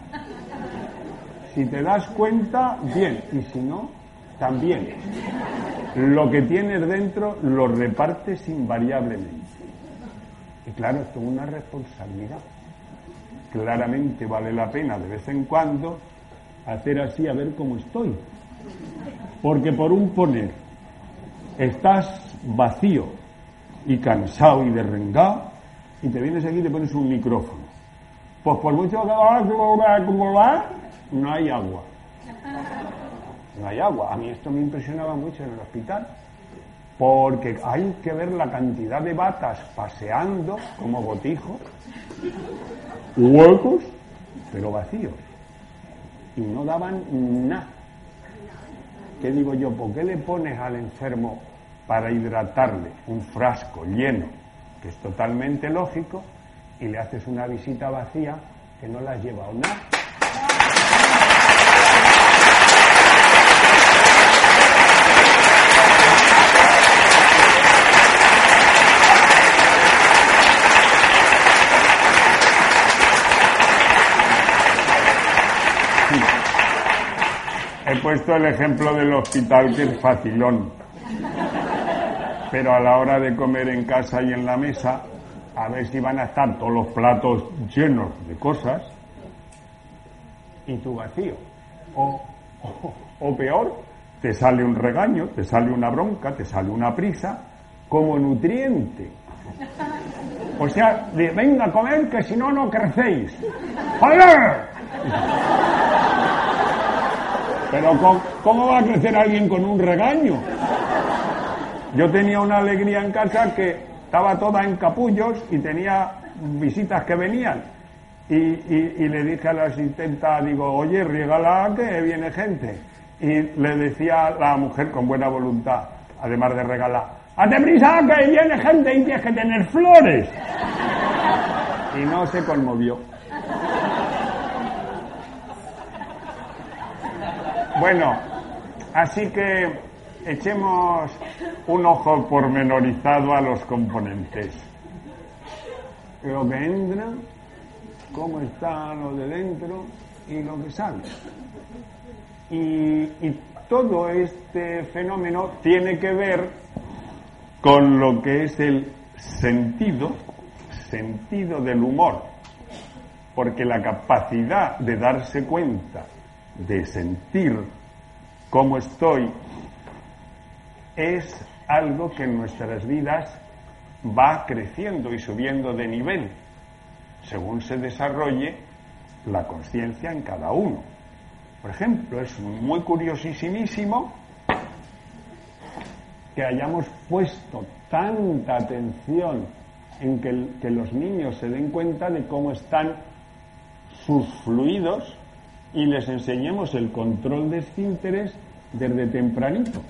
Si te das cuenta, bien, y si no, también. Lo que tienes dentro lo repartes invariablemente. Y claro, esto es una responsabilidad. Claramente vale la pena de vez en cuando hacer así a ver cómo estoy. Porque por un poner, estás vacío, y cansado y derrengado, y te vienes aquí y te pones un micrófono. Pues por mucho que va, no hay agua. No hay agua. A mí esto me impresionaba mucho en el hospital, porque hay que ver la cantidad de batas paseando como botijos, huecos, pero vacíos. Y no daban nada. ¿Qué digo yo? ¿Por qué le pones al enfermo para hidratarle un frasco lleno, que es totalmente lógico, y le haces una visita vacía que no la has llevado nada. He puesto el ejemplo del hospital que es facilón pero a la hora de comer en casa y en la mesa, a ver si van a estar todos los platos llenos de cosas y tú vacío. O, o, peor, te sale un regaño, te sale una bronca, te sale una prisa como nutriente. O sea, venga a comer que si no, no crecéis. ¡Joder! Pero ¿cómo va a crecer alguien con un regaño? Yo tenía una alegría en casa que estaba toda en capullos y tenía visitas que venían. Y, le dije a la asistenta, digo, oye, regala que viene gente. Y le decía a la mujer con buena voluntad, además de regalar, ¡hazte prisa que viene gente y tienes que tener flores! Y no se conmovió. Bueno, así que echemos un ojo pormenorizado a los componentes. Lo que entra, cómo está lo de dentro y lo que sale. Y, todo este fenómeno tiene que ver con lo que es el sentido, sentido del humor, porque la capacidad de darse cuenta, de sentir cómo estoy es algo que en nuestras vidas va creciendo y subiendo de nivel según se desarrolle la conciencia en cada uno. Por ejemplo, es muy curiosísimo que hayamos puesto tanta atención en que, los niños se den cuenta de cómo están sus fluidos y les enseñemos el control de esfínteres desde tempranito.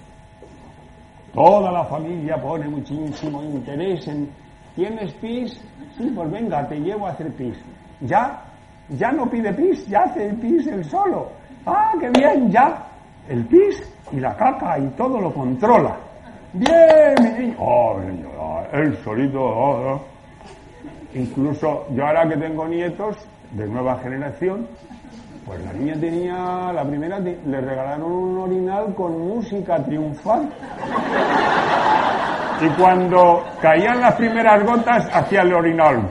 Toda la familia pone muchísimo interés en ¿tienes pis? Sí, pues venga, te llevo a hacer pis. Ya, ya no pide pis, ya hace pis él solo. Ah, qué bien, ya. El pis y la caca y todo lo controla. Bien, mi niño. Oh, él solito. Oh, oh. Incluso yo ahora que tengo nietos, de nueva generación, pues la niña tenía, la primera, le regalaron un orinal con música triunfal. Y cuando caían las primeras gotas, hacía el orinal.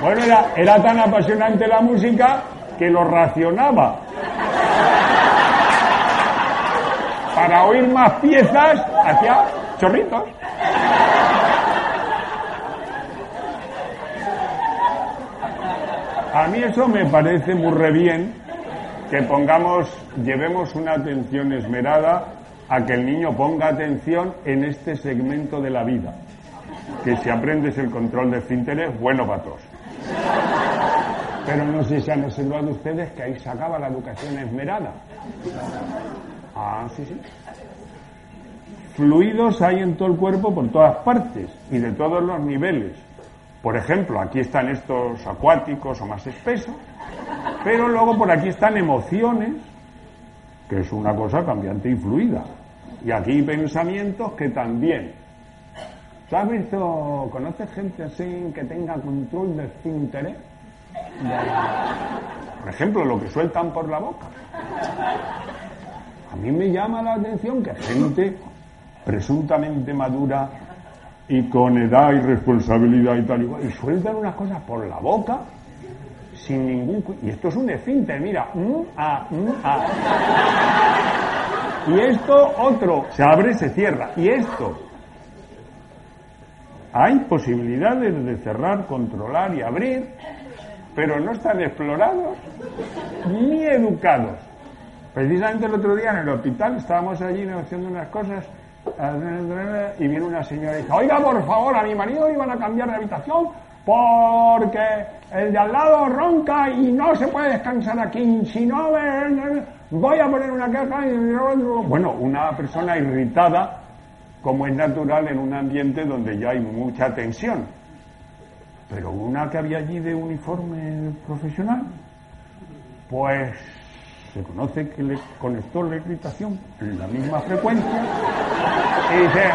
Bueno, era, era tan apasionante la música que lo racionaba. Para oír más piezas, hacía chorritos. A mí eso me parece muy re bien que pongamos, llevemos una atención esmerada a que el niño ponga atención en este segmento de la vida. Que si aprendes el control de finteres, bueno para todos. Pero no sé si han observado ustedes que ahí se acaba la educación esmerada. Ah, sí, sí. Fluidos hay en todo el cuerpo por todas partes y de todos los niveles. Por ejemplo, aquí están estos acuáticos o más espesos, pero luego por aquí están emociones, que es una cosa cambiante y fluida. Y aquí pensamientos que también. ¿Tú has visto, conoces gente así que tenga control de su interés? Por ejemplo, lo que sueltan por la boca. A mí me llama la atención que gente presuntamente madura y con edad y responsabilidad y tal y sueltan unas cosas por la boca sin ningún y esto es un esfínter mira mm, ah, mm, ah. y esto otro se abre se cierra. Y esto hay posibilidades de cerrar controlar y abrir pero no están explorados ni educados. Precisamente el otro día en el hospital estábamos allí negociando unas cosas y viene una señora y dice, oiga, por favor, a mi marido iban a cambiar de habitación porque el de al lado ronca y no se puede descansar aquí. Si no, voy a poner una caja. Bueno, una persona irritada, como es natural en un ambiente donde ya hay mucha tensión. Pero una que había allí de uniforme profesional, pues se conoce que le conectó la irritación en la misma frecuencia y dice,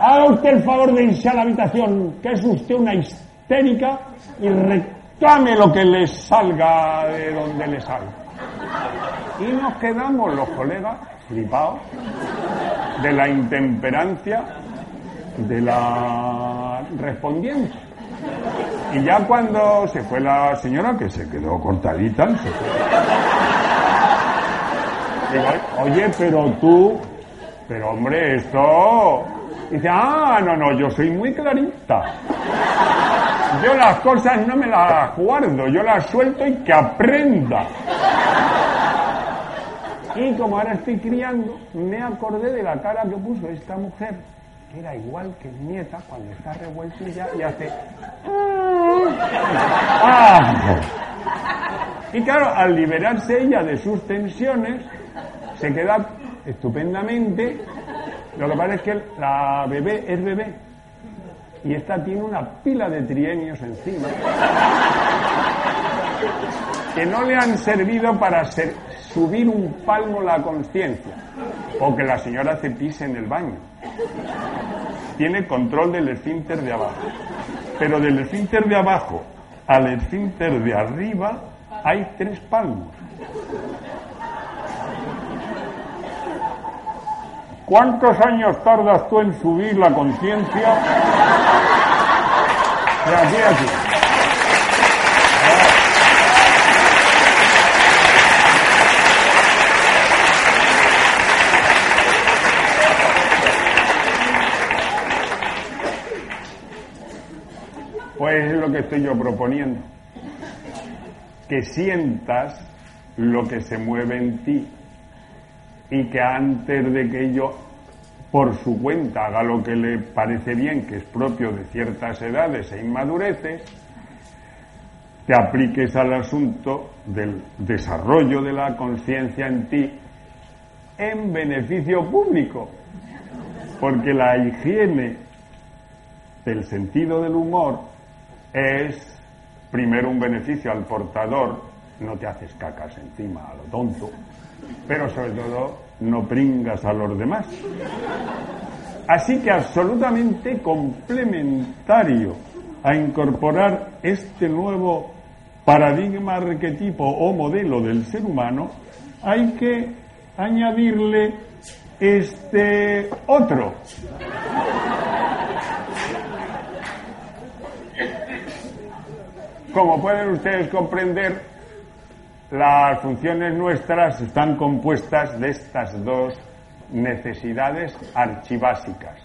haga usted el favor de irse a la habitación, que es usted una histérica y reclame lo que le salga de donde le salga. Y nos quedamos los colegas flipados de la intemperancia de la respondiente. Y ya cuando se fue la señora, que se quedó cortadita, se fue. Oye, pero tú, pero hombre, esto... Dice, ah, no, no, yo soy muy clarita. Yo las cosas no me las guardo, yo las suelto y que aprenda. Y como ahora estoy criando, me acordé de la cara que puso esta mujer, que era igual que mi nieta, cuando está revueltilla y hace... ¡Ah! Y claro, al liberarse ella de sus tensiones, se queda estupendamente. Lo que pasa es que la bebé es bebé y esta tiene una pila de trienios encima que no le han servido para subir un palmo la conciencia o que la señora se pise en el baño. Tiene control del esfínter de abajo. Pero del esfínter de abajo al esfínter de arriba hay tres palmos. ¿Cuántos años tardas tú en subir la conciencia de aquí a? Pues es lo que estoy yo proponiendo. Que sientas lo que se mueve en ti y que antes de que ello por su cuenta haga lo que le parece bien, que es propio de ciertas edades e inmadureces, te apliques al asunto del desarrollo de la conciencia en ti en beneficio público, porque la higiene del sentido del humor es primero un beneficio al portador, no te haces cacas encima a lo tonto, pero sobre todo no pringas a los demás. Así que absolutamente complementario a incorporar este nuevo paradigma, arquetipo o modelo del ser humano, hay que añadirle este otro. Como pueden ustedes comprender, las funciones nuestras están compuestas de estas dos necesidades archivásicas.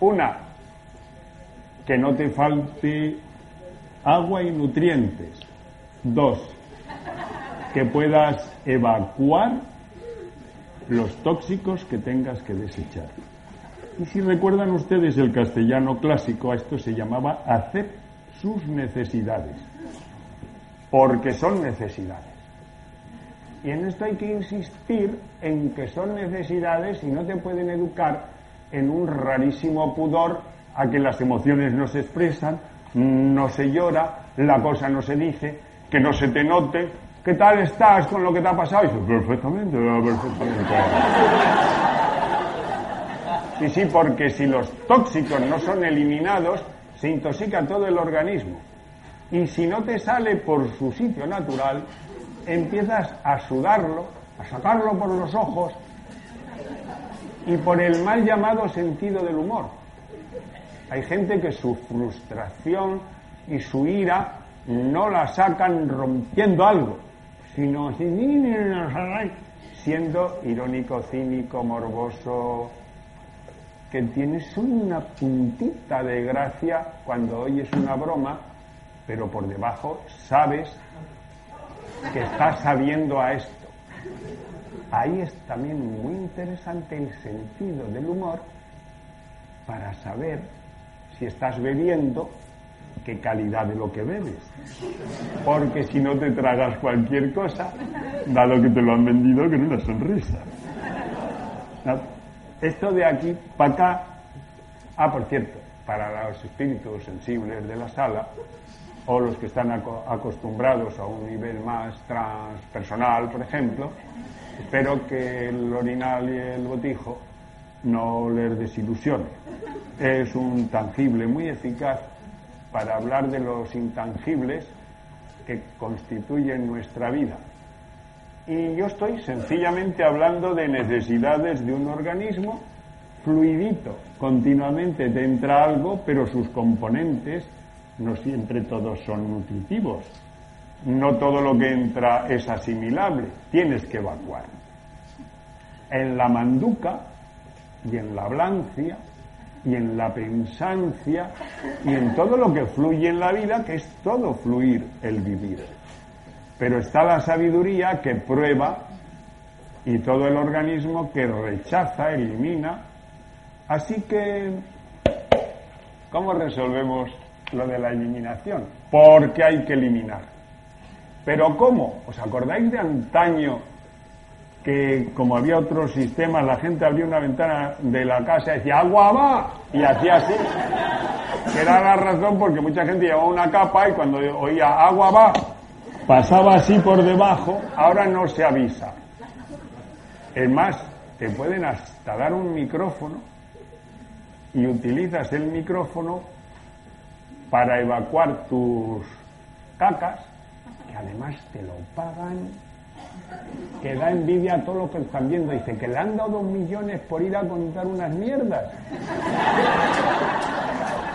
Una, que no te falte agua y nutrientes. Dos, que puedas evacuar los tóxicos que tengas que desechar. Y si recuerdan ustedes el castellano clásico, a esto se llamaba hacer sus necesidades, porque son necesidades. Y en esto hay que insistir en que son necesidades y no te pueden educar en un rarísimo pudor a que las emociones no se expresan, no se llora, la cosa no se dice, que no se te note. ¿Qué tal estás con lo que te ha pasado? Y dices, perfectamente, perfectamente. Sí, sí, porque si los tóxicos no son eliminados, se intoxica todo el organismo. Y si no te sale por su sitio natural, empiezas a sudarlo, a sacarlo por los ojos y por el mal llamado sentido del humor. Hay gente que su frustración y su ira no la sacan rompiendo algo, sino siendo irónico, cínico, morboso, que tienes una puntita de gracia cuando oyes una broma, pero por debajo sabes que está sabiendo a esto. Ahí es también muy interesante el sentido del humor para saber si estás bebiendo qué calidad de lo que bebes. Porque si no te tragas cualquier cosa, dado que te lo han vendido con una sonrisa. Esto de aquí para acá. Ah, por cierto, para los espíritus sensibles de la sala, o los que están acostumbrados a un nivel más transpersonal, por ejemplo, espero que el orinal y el botijo no les desilusione. Es un tangible muy eficaz para hablar de los intangibles que constituyen nuestra vida. Y yo estoy sencillamente hablando de necesidades de un organismo fluidito. Continuamente te entra algo, pero sus componentes no siempre todos son nutritivos. No todo lo que entra es asimilable. Tienes que evacuar. En la manduca y en la blancia y en la pensancia y en todo lo que fluye en la vida, que es todo fluir el vivir. Pero está la sabiduría que prueba y todo el organismo que rechaza, elimina. Así que, ¿cómo resolvemos lo de la eliminación, porque hay que eliminar. Pero ¿cómo? ¿Os acordáis de antaño que como había otro sistema, la gente abría una ventana de la casa y decía agua va y hacía así? Era la razón porque mucha gente llevaba una capa y cuando oía agua va, pasaba así por debajo, ahora no se avisa. Es más, te pueden hasta dar un micrófono y utilizas el micrófono para evacuar tus cacas, que además te lo pagan, que da envidia a todos los que están viendo. Dice que le han dado dos millones por ir a contar unas mierdas.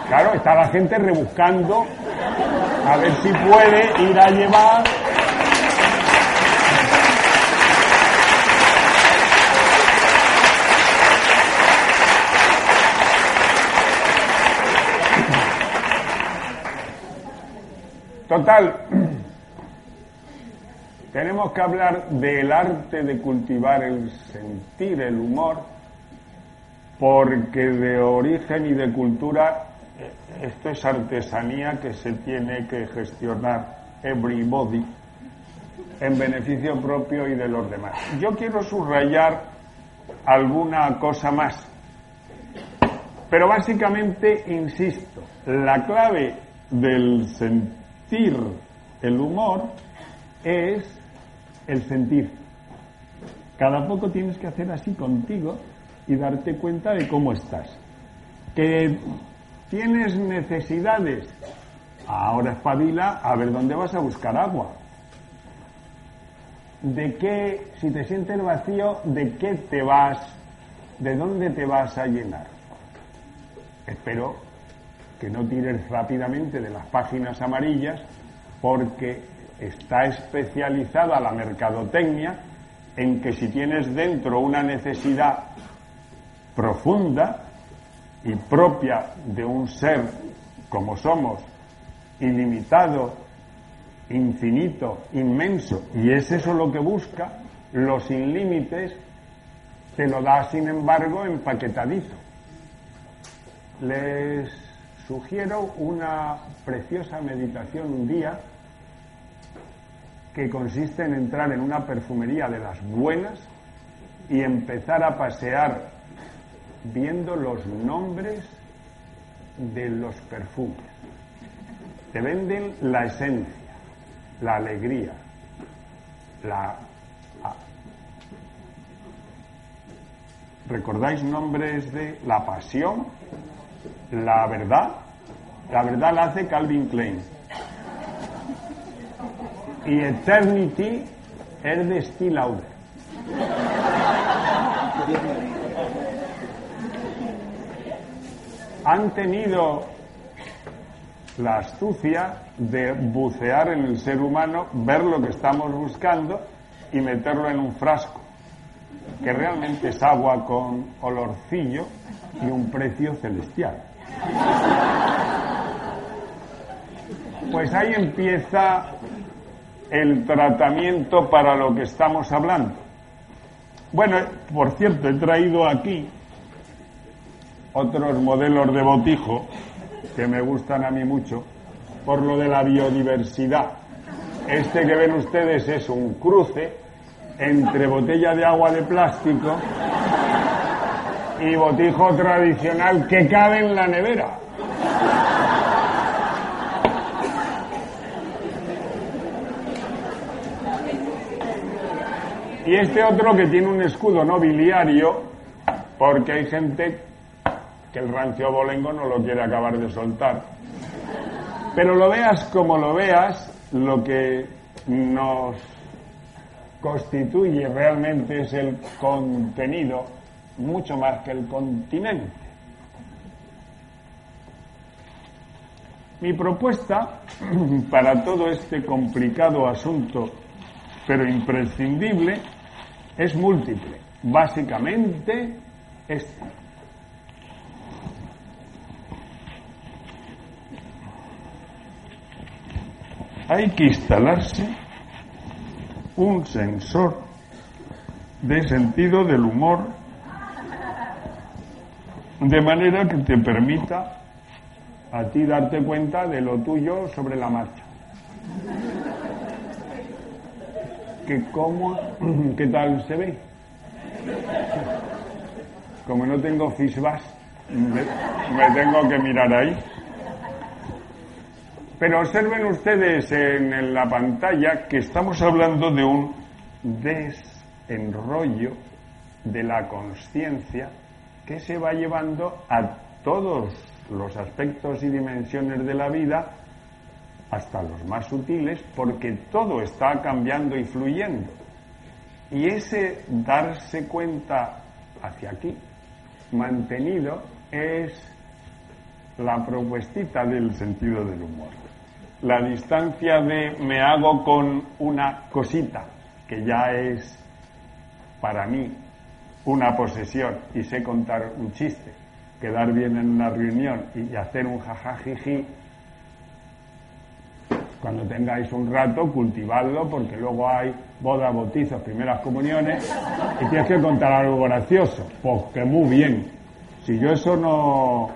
Claro, está la gente rebuscando a ver si puede ir a llevar Total, tenemos que hablar del arte de cultivar el sentir, el humor, porque de origen y de cultura eh, esto es artesanía que se tiene que gestionar everybody en beneficio propio y de los demás. Yo quiero subrayar alguna cosa más, pero básicamente, insisto, la clave del el humor es el sentir. Cada poco tienes que hacer así contigo y darte cuenta de cómo estás. Que tienes necesidades. Ahora espabila a ver dónde vas a buscar agua. ¿De qué, si te sientes vacío, de qué te vas, de dónde te vas a llenar? Espero que no tires rápidamente de las páginas amarillas porque está especializada la mercadotecnia en que si tienes dentro una necesidad profunda y propia de un ser como somos, ilimitado, infinito, inmenso, y es eso lo que busca, los sin límites, te lo da sin embargo empaquetadito. Les sugiero una preciosa meditación un día que consiste en entrar en una perfumería de las buenas y empezar a pasear viendo los nombres de los perfumes. Te venden la esencia, la alegría, la... Ah. ¿Recordáis nombres de la pasión? La verdad. La verdad la hace Calvin Klein. Y Eternity es de Lauder. Han tenido la astucia de bucear en el ser humano, ver lo que estamos buscando y meterlo en un frasco, que realmente es agua con olorcillo y un precio celestial. Pues ahí empieza el tratamiento para lo que estamos hablando. Bueno, por cierto, he traído aquí otros modelos de botijo que me gustan a mí mucho por lo de la biodiversidad. Este que ven ustedes es un cruce entre botella de agua de plástico y botijo tradicional que cabe en la nevera. Y este otro que tiene un escudo nobiliario, porque hay gente que el rancio bolengo no lo quiere acabar de soltar. Pero lo veas como lo veas, lo que nos constituye realmente es el contenido, mucho más que el continente. Mi propuesta para todo este complicado asunto, pero imprescindible, es múltiple. Básicamente, esta. hay que instalarse un sensor de sentido del humor de manera que te permita a ti darte cuenta de lo tuyo sobre la marcha. ¿Qué, cómo, ¿Qué tal se ve? Como no tengo fishbash, me, me tengo que mirar ahí. Pero observen ustedes en la pantalla que estamos hablando de un desenrollo de la conciencia que se va llevando a todos los aspectos y dimensiones de la vida, hasta los más sutiles, porque todo está cambiando y fluyendo. Y ese darse cuenta hacia aquí, mantenido, es la propuestita del sentido del humor la distancia de me hago con una cosita, que ya es para mí una posesión y sé contar un chiste, quedar bien en una reunión y hacer un jajajiji, cuando tengáis un rato, cultivadlo, porque luego hay bodas, bautizos, primeras comuniones, y tienes que contar algo gracioso. Pues que muy bien. Si yo eso no,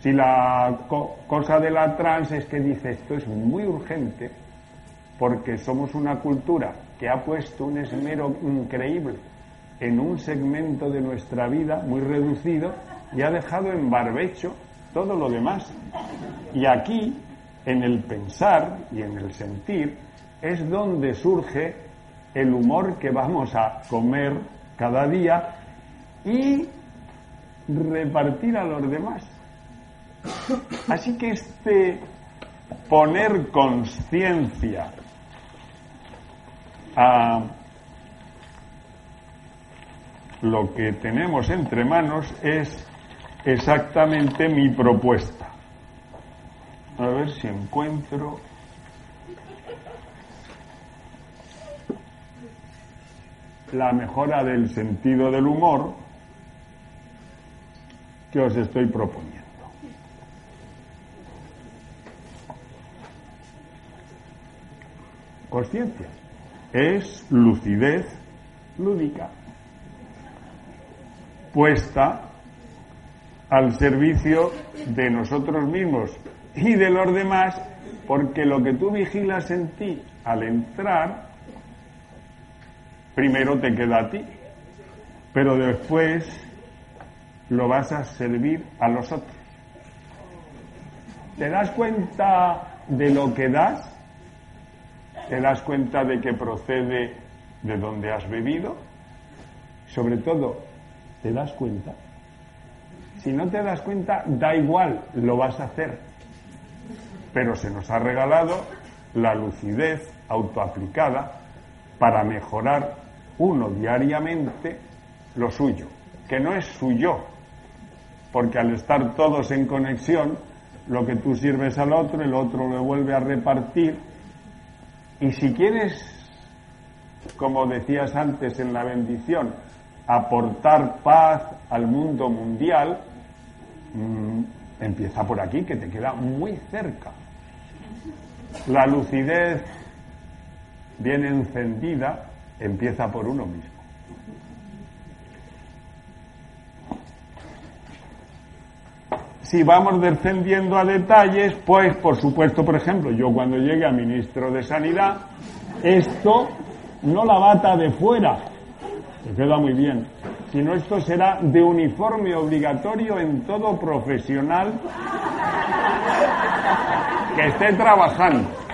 si la cosa de la trans es que dice esto es muy urgente porque somos una cultura que ha puesto un esmero increíble en un segmento de nuestra vida muy reducido y ha dejado en barbecho todo lo demás. Y aquí, en el pensar y en el sentir, es donde surge el humor que vamos a comer cada día y repartir a los demás Así que este poner conciencia a lo que tenemos entre manos es exactamente mi propuesta. A ver si encuentro. la mejora del sentido del humor que os estoy proponiendo. Conciencia es lucidez lúdica puesta al servicio de nosotros mismos y de los demás, porque lo que tú vigilas en ti al entrar, primero te queda a ti, pero después lo vas a servir a los otros. ¿Te das cuenta de lo que das? ¿Te das cuenta de que procede de donde has bebido? Sobre todo, ¿te das cuenta? Si no te das cuenta, da igual, lo vas a hacer. Pero se nos ha regalado la lucidez autoaplicada para mejorar uno diariamente lo suyo, que no es suyo, porque al estar todos en conexión, lo que tú sirves al otro, el otro lo vuelve a repartir, y si quieres, como decías antes en la bendición, aportar paz al mundo mundial, mm, empieza por aquí, que te queda muy cerca. La lucidez bien encendida empieza por uno mismo. Si vamos descendiendo a detalles, pues por supuesto, por ejemplo, yo cuando llegue a ministro de Sanidad, esto no la bata de fuera, que queda muy bien, sino esto será de uniforme obligatorio en todo profesional que esté trabajando.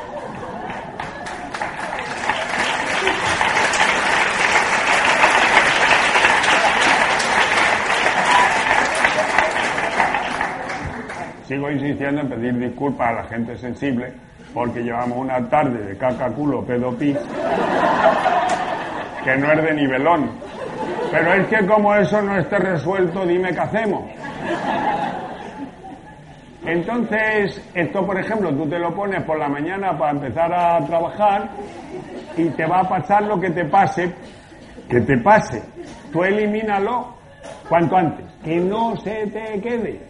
Sigo insistiendo en pedir disculpas a la gente sensible porque llevamos una tarde de caca, culo, pedo, pis, que no es de nivelón. Pero es que como eso no esté resuelto, dime qué hacemos. Entonces, esto por ejemplo, tú te lo pones por la mañana para empezar a trabajar y te va a pasar lo que te pase, que te pase. Tú elimínalo cuanto antes, que no se te quede.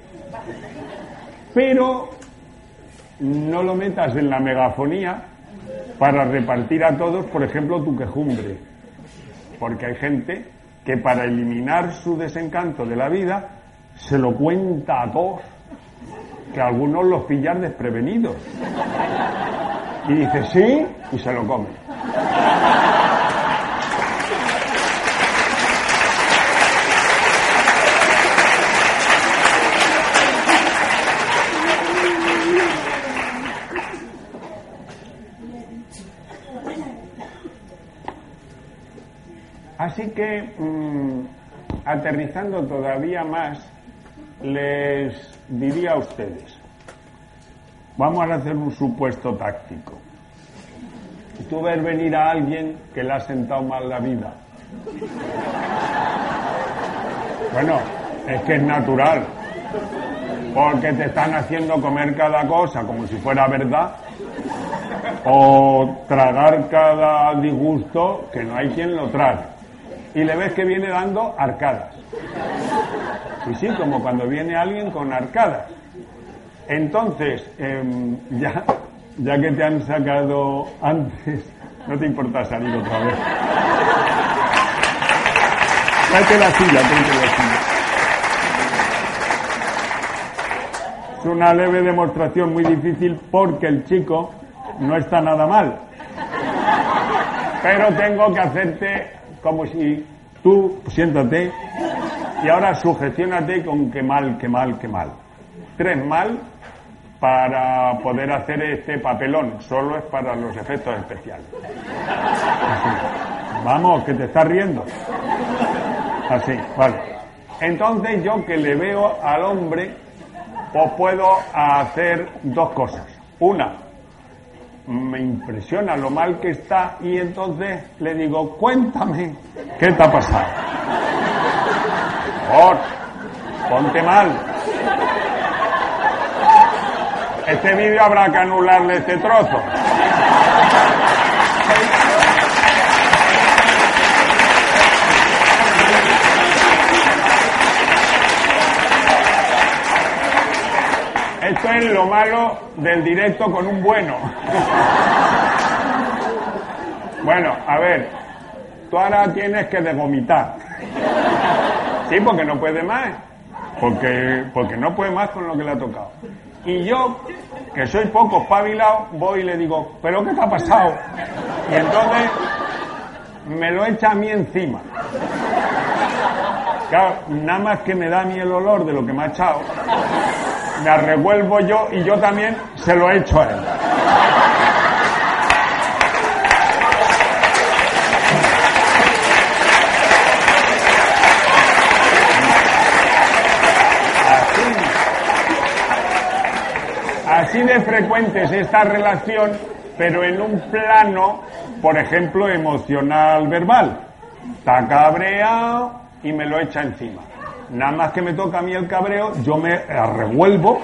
Pero no lo metas en la megafonía para repartir a todos, por ejemplo, tu quejumbre. Porque hay gente que para eliminar su desencanto de la vida se lo cuenta a todos, que algunos los pillan desprevenidos. Y dice sí y se lo come. Así que, mm, aterrizando todavía más, les diría a ustedes, vamos a hacer un supuesto táctico. Tú ves venir a alguien que le ha sentado mal la vida. Bueno, es que es natural, porque te están haciendo comer cada cosa como si fuera verdad o tragar cada disgusto que no hay quien lo trague y le ves que viene dando arcadas. Y sí, como cuando viene alguien con arcadas. Entonces, em, ya, ya que te han sacado antes, no te importa salir otra vez. Tráete la silla, tráete la silla. Es una leve demostración muy difícil porque el chico no está nada mal. Pero tengo que hacerte como si tú siéntate y ahora sugestionate con qué mal, qué mal, qué mal. Tres mal para poder hacer este papelón, solo es para los efectos especiales. Vamos, que te estás riendo. Así, vale. Entonces yo que le veo al hombre pues puedo hacer dos cosas. Una, me impresiona lo mal que está y entonces le digo, cuéntame, ¿qué te ha pasado? Por, ponte mal. Este vídeo habrá que anularle este trozo. Es lo malo del directo con un bueno. Bueno, a ver, tú ahora tienes que degomitar. Sí, porque no puede más. Porque, porque no puede más con lo que le ha tocado. Y yo, que soy poco espabilado, voy y le digo, ¿pero qué te ha pasado? Y entonces me lo echa a mí encima. Claro, nada más que me da a mí el olor de lo que me ha echado, me revuelvo yo y yo también se lo echo a él. Así de frecuente es esta relación, pero en un plano, por ejemplo, emocional verbal. Está cabreado y me lo echa encima. Nada más que me toca a mí el cabreo, yo me revuelvo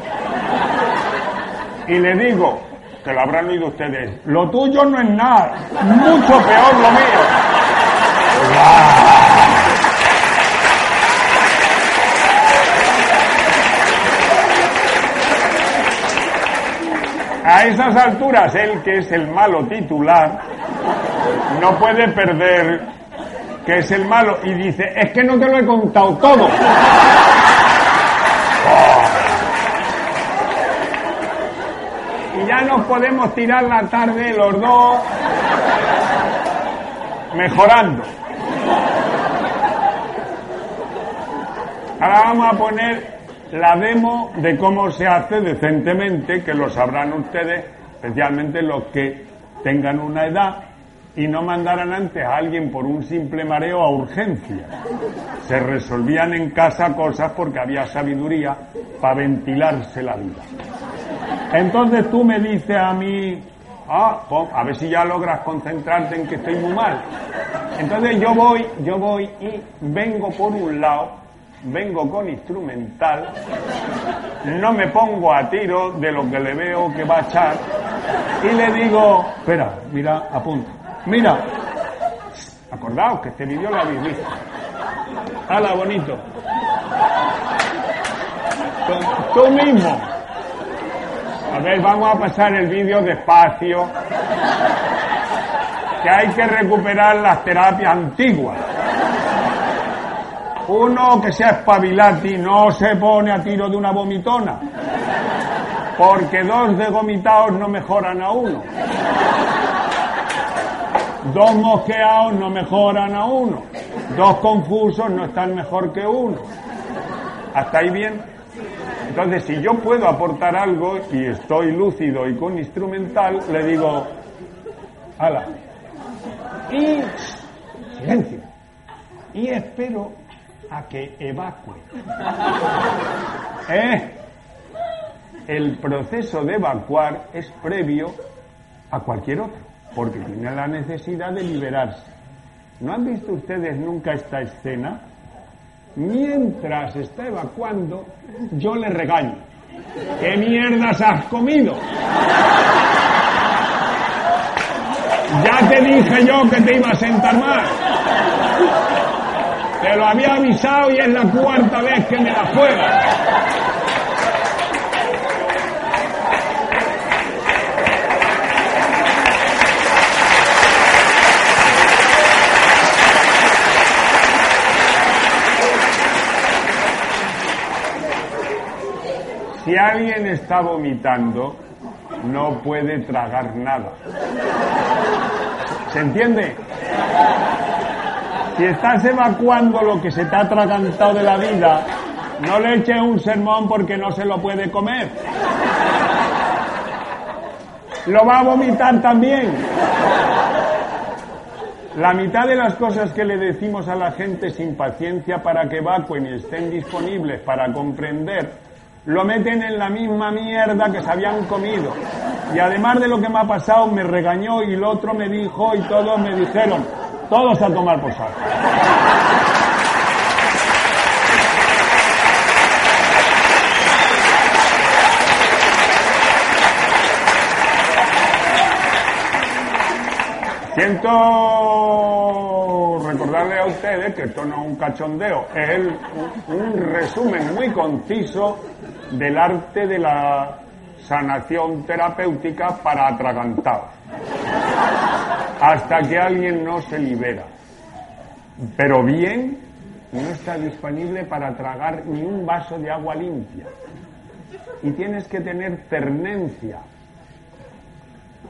y le digo, que lo habrán oído ustedes, lo tuyo no es nada, mucho peor lo mío. A esas alturas, él que es el malo titular, no puede perder que es el malo y dice, es que no te lo he contado todo. Y ya nos podemos tirar la tarde los dos mejorando. Ahora vamos a poner la demo de cómo se hace decentemente, que lo sabrán ustedes, especialmente los que tengan una edad y no mandaran antes a alguien por un simple mareo a urgencia. Se resolvían en casa cosas porque había sabiduría para ventilarse la vida. Entonces tú me dices a mí, ah, a ver si ya logras concentrarte en que estoy muy mal. Entonces yo voy, yo voy y vengo por un lado, vengo con instrumental, no me pongo a tiro de lo que le veo que va a echar y le digo, espera, mira, apunta. Mira, acordaos que este vídeo lo habéis visto. Hala, bonito. Tú mismo. A ver, vamos a pasar el vídeo despacio. Que hay que recuperar las terapias antiguas. Uno que sea espabilati no se pone a tiro de una vomitona. Porque dos de gomitados no mejoran a uno. Dos mosqueados no mejoran a uno. Dos confusos no están mejor que uno. ¿Hasta ahí bien? Entonces, si yo puedo aportar algo y estoy lúcido y con instrumental, le digo, ala. Y silencio. Y espero a que evacue. ¿Eh? El proceso de evacuar es previo a cualquier otro porque tiene la necesidad de liberarse. ¿No han visto ustedes nunca esta escena? Mientras está evacuando, yo le regaño. ¿Qué mierdas has comido? Ya te dije yo que te iba a sentar mal. Te lo había avisado y es la cuarta vez que me la juegas. Si alguien está vomitando, no puede tragar nada. ¿Se entiende? Si estás evacuando lo que se te ha atragantado de la vida, no le eches un sermón porque no se lo puede comer. Lo va a vomitar también. La mitad de las cosas que le decimos a la gente sin paciencia para que evacuen y estén disponibles para comprender lo meten en la misma mierda que se habían comido. Y además de lo que me ha pasado, me regañó y el otro me dijo y todos me dijeron, todos a tomar por. Siento a ustedes que esto no es un cachondeo, es un resumen muy conciso del arte de la sanación terapéutica para atragantados. Hasta que alguien no se libera. Pero bien, no está disponible para tragar ni un vaso de agua limpia. Y tienes que tener ternencia.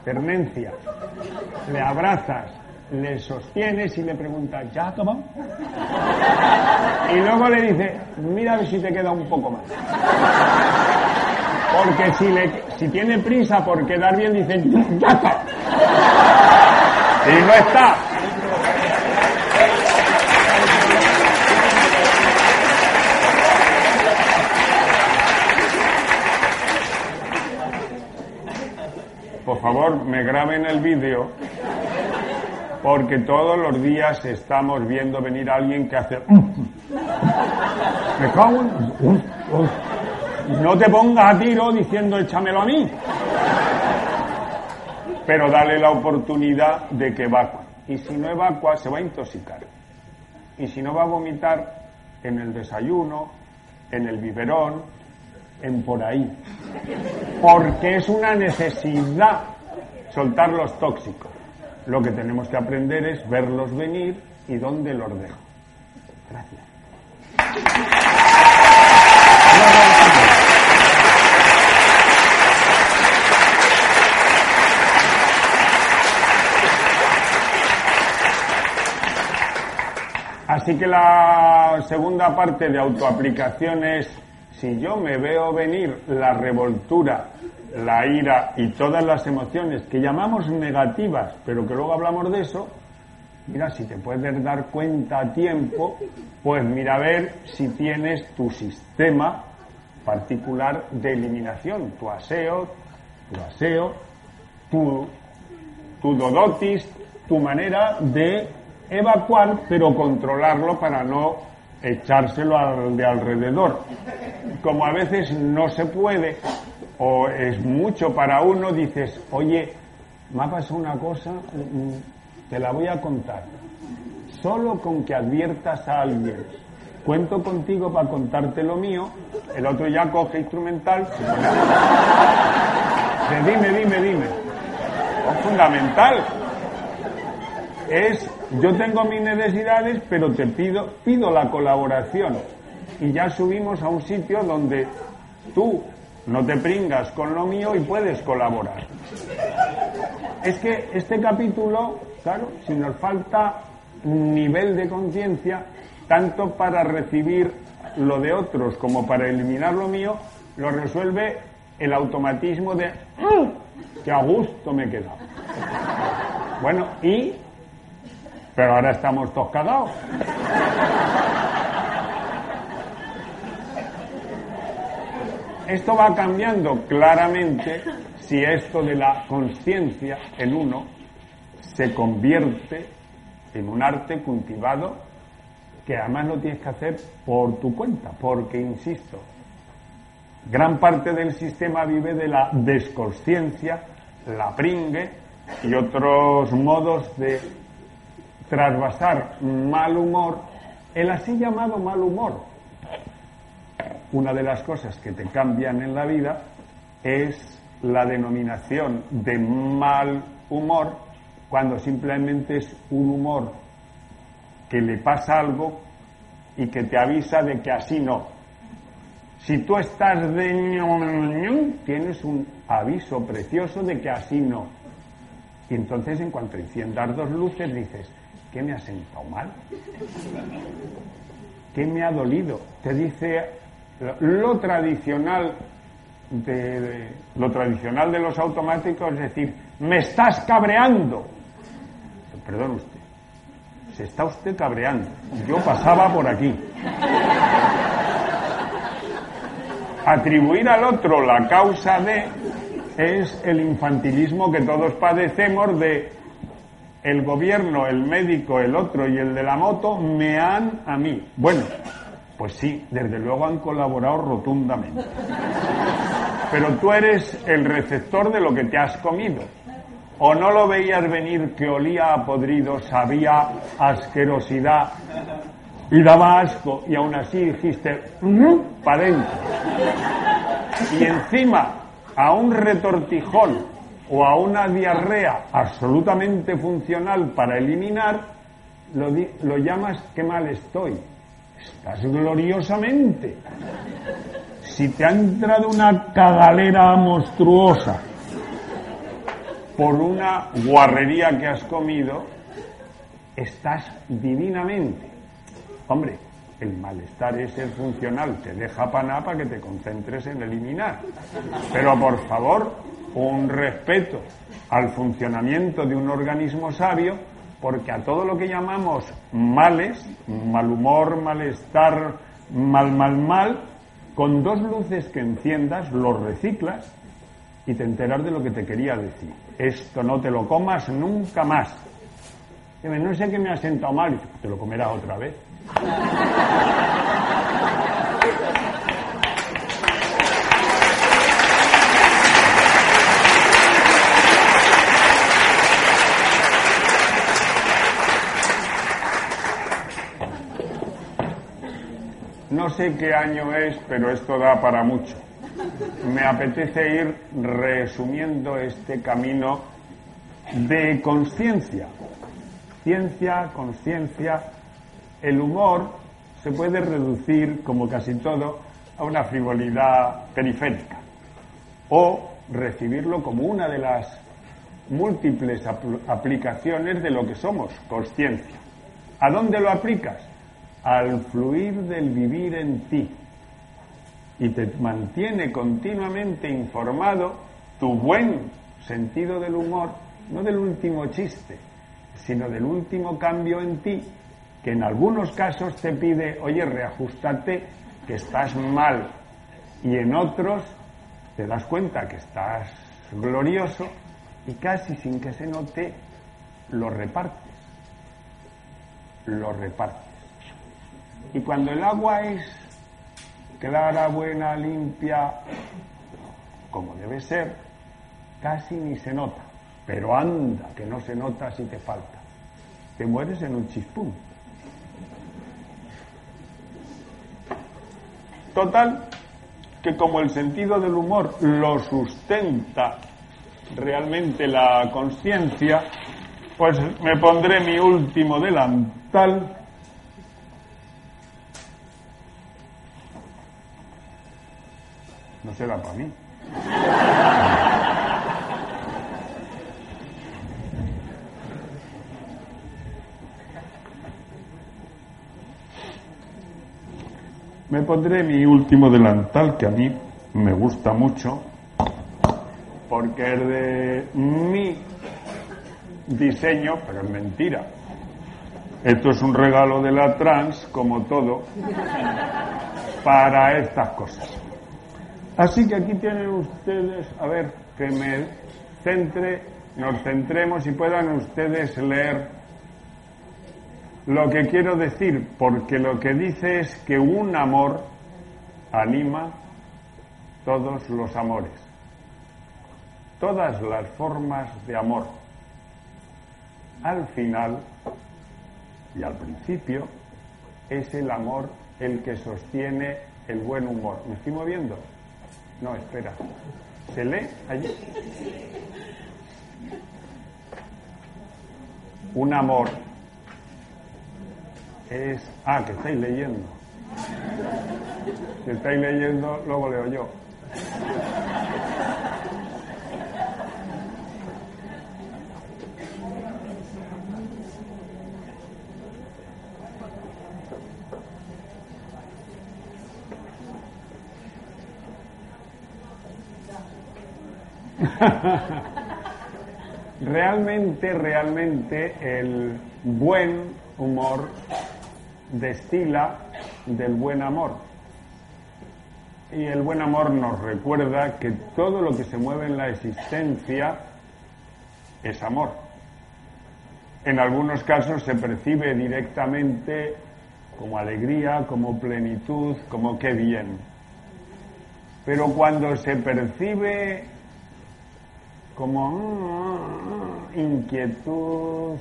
Ternencia le abrazas, le sostienes y le preguntas, ¿ya tomado? Y luego le dice, mira a ver si te queda un poco más. Porque si, le, si tiene prisa por quedar bien, dice, ya está. Y no está. Por favor, me graben el vídeo porque todos los días estamos viendo venir a alguien que hace... Me cago en... Uf, uf. No te pongas a tiro diciendo échamelo a mí. Pero dale la oportunidad de que evacue. Y si no evacua, se va a intoxicar. Y si no va a vomitar en el desayuno, en el biberón, en por ahí. Porque es una necesidad soltar los tóxicos. Lo que tenemos que aprender es verlos venir y dónde los dejo. Gracias. Así que la segunda parte de autoaplicación es, si yo me veo venir la revoltura, la ira y todas las emociones que llamamos negativas, pero que luego hablamos de eso, mira, si te puedes dar cuenta a tiempo, pues mira a ver si tienes tu sistema particular de eliminación, tu aseo, tu aseo, tu, tu dodotis, tu manera de evacuar, pero controlarlo para no echárselo al de alrededor. Como a veces no se puede, o es mucho para uno, dices, oye, me ha pasado una cosa, mm, te la voy a contar. Solo con que adviertas a alguien, cuento contigo para contarte lo mío, el otro ya coge instrumental, dime, dime, dime. Es fundamental. Es, yo tengo mis necesidades, pero te pido, pido la colaboración. Y ya subimos a un sitio donde tú no te pringas con lo mío y puedes colaborar. Es que este capítulo, claro, si nos falta un nivel de conciencia, tanto para recibir lo de otros como para eliminar lo mío, lo resuelve el automatismo de "Mm, que a gusto me he quedado. Bueno, y pero ahora estamos todos. Esto va cambiando claramente si esto de la conciencia en uno se convierte en un arte cultivado que además lo tienes que hacer por tu cuenta, porque, insisto, gran parte del sistema vive de la desconsciencia, la pringue y otros modos de trasvasar mal humor, el así llamado mal humor. Una de las cosas que te cambian en la vida es la denominación de mal humor cuando simplemente es un humor que le pasa algo y que te avisa de que así no. Si tú estás de ño, tienes un aviso precioso de que así no. Y entonces en cuanto enciendas dos luces dices, ¿qué me ha sentado mal? ¿Qué me ha dolido? Te dice lo, tradicional de- lo tradicional de los automáticos es decir, me estás cabreando. Perdón usted, se está usted cabreando. Yo pasaba por aquí. Atribuir al otro la causa de es el infantilismo que todos padecemos de el gobierno, el médico, el otro y el de la moto me han a mí. Bueno, pues sí, desde luego han colaborado rotundamente. Pero tú eres el receptor de lo que te has comido. ¿O no lo veías venir que olía a podrido, sabía asquerosidad y daba asco y aún así dijiste, para dentro? Y encima, a un retortijón o a una diarrea absolutamente funcional para eliminar, lo, llamas qué mal estoy. Estás gloriosamente. Si te ha entrado una cagalera monstruosa por una guarrería que has comido, estás divinamente. Hombre, el malestar es el funcional, te deja paná para que te concentres en eliminar. Pero por favor, un respeto al funcionamiento de un organismo sabio, porque a todo lo que llamamos males, mal humor, malestar, mal, mal, mal, con dos luces que enciendas, los reciclas y te enteras de lo que te quería decir. Esto no te lo comas nunca más. No sé qué me ha sentado mal, te lo comerás otra vez. Sé qué año es, pero esto da para mucho. Me apetece ir resumiendo este camino de conciencia. Ciencia, conciencia. El humor se puede reducir, como casi todo, a una frivolidad periférica. O recibirlo como una de las múltiples aplicaciones de lo que somos, conciencia. ¿A dónde lo aplicas? Al fluir del vivir en ti y te mantiene continuamente informado tu buen sentido del humor, no del último chiste, sino del último cambio en ti, que en algunos casos te pide, oye, reajustate, que estás mal, y en otros te das cuenta que estás glorioso y casi sin que se note, lo repartes, lo repartes. Y cuando el agua es clara, buena, limpia, como debe ser, casi ni se nota. Pero anda, que no se nota si te falta. Te mueres en un chispún. Total, que como el sentido del humor lo sustenta realmente la conciencia, pues me pondré mi último delantal no será para mí. Me pondré mi último delantal que a mí me gusta mucho porque es de mi diseño, pero es mentira. Esto es un regalo de la trans, como todo, para estas cosas. Así que aquí tienen ustedes, a ver, que me centre, nos centremos y puedan ustedes leer lo que quiero decir, porque lo que dice es que un amor anima todos los amores, todas las formas de amor. Al final y al principio es el amor el que sostiene el buen humor. ¿Me estoy moviendo? No, espera. ¿Se lee allí? Un amor es... Ah, que estáis leyendo. Si estáis leyendo, luego leo yo. Realmente, realmente el buen humor destila del buen amor. Y el buen amor nos recuerda que todo lo que se mueve en la existencia es amor. En algunos casos se percibe directamente como alegría, como plenitud, como qué bien. Pero cuando se percibe como mm, inquietud,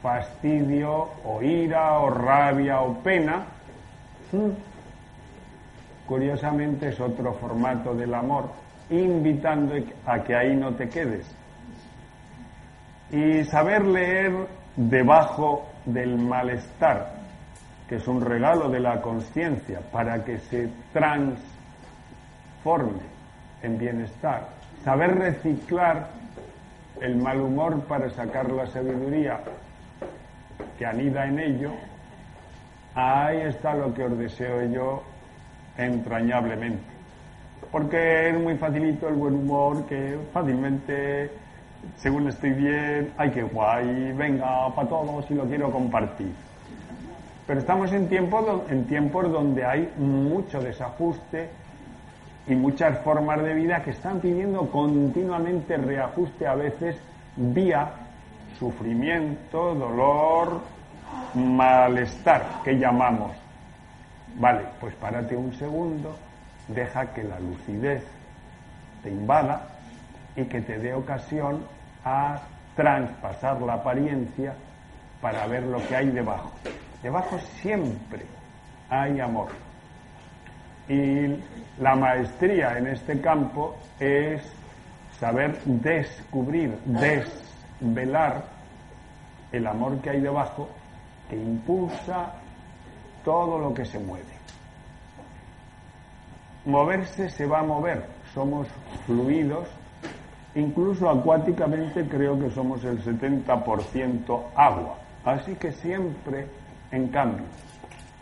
fastidio, o ira, o rabia, o pena, mm, curiosamente es otro formato del amor, invitando a que ahí no te quedes. Y saber leer debajo del malestar, que es un regalo de la conciencia para que se transforme en bienestar. Saber reciclar el mal humor para sacar la sabiduría que anida en ello, ahí está lo que os deseo yo entrañablemente. Porque es muy facilito el buen humor que fácilmente, según estoy bien, ay que guay, venga para todos y lo quiero compartir. Pero estamos en en tiempos donde hay mucho desajuste y muchas formas de vida que están pidiendo continuamente reajuste a veces vía sufrimiento, dolor, malestar que llamamos. Vale, pues párate un segundo, deja que la lucidez te invada y que te dé ocasión a traspasar la apariencia para ver lo que hay debajo. Debajo siempre hay amor. Y la maestría en este campo es saber descubrir, desvelar el amor que hay debajo que impulsa todo lo que se mueve. Moverse se va a mover, somos fluidos, incluso acuáticamente creo que somos el 70% agua, así que siempre en cambio.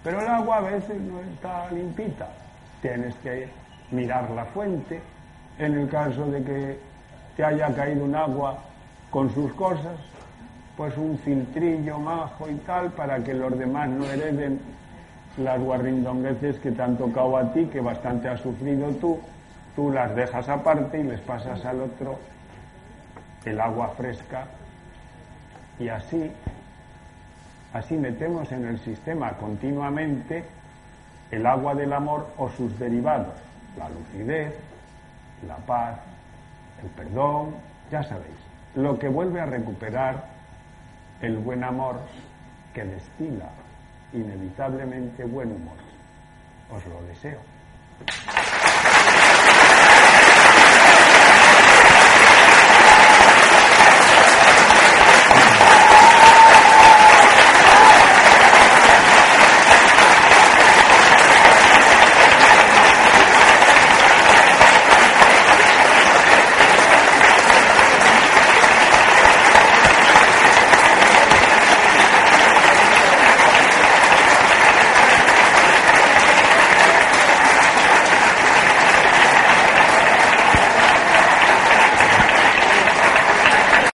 Pero el agua a veces no está limpita, tienes que mirar la fuente, en el caso de que te haya caído un agua con sus cosas, pues un filtrillo majo y tal para que los demás no hereden las guarrindongueces que te han tocado a ti, que bastante has sufrido tú, tú las dejas aparte y les pasas al otro el agua fresca. Y así Así metemos en el sistema continuamente el agua del amor o sus derivados, la lucidez, la paz, el perdón, ya sabéis, lo que vuelve a recuperar el buen amor que destila inevitablemente buen humor. Os lo deseo.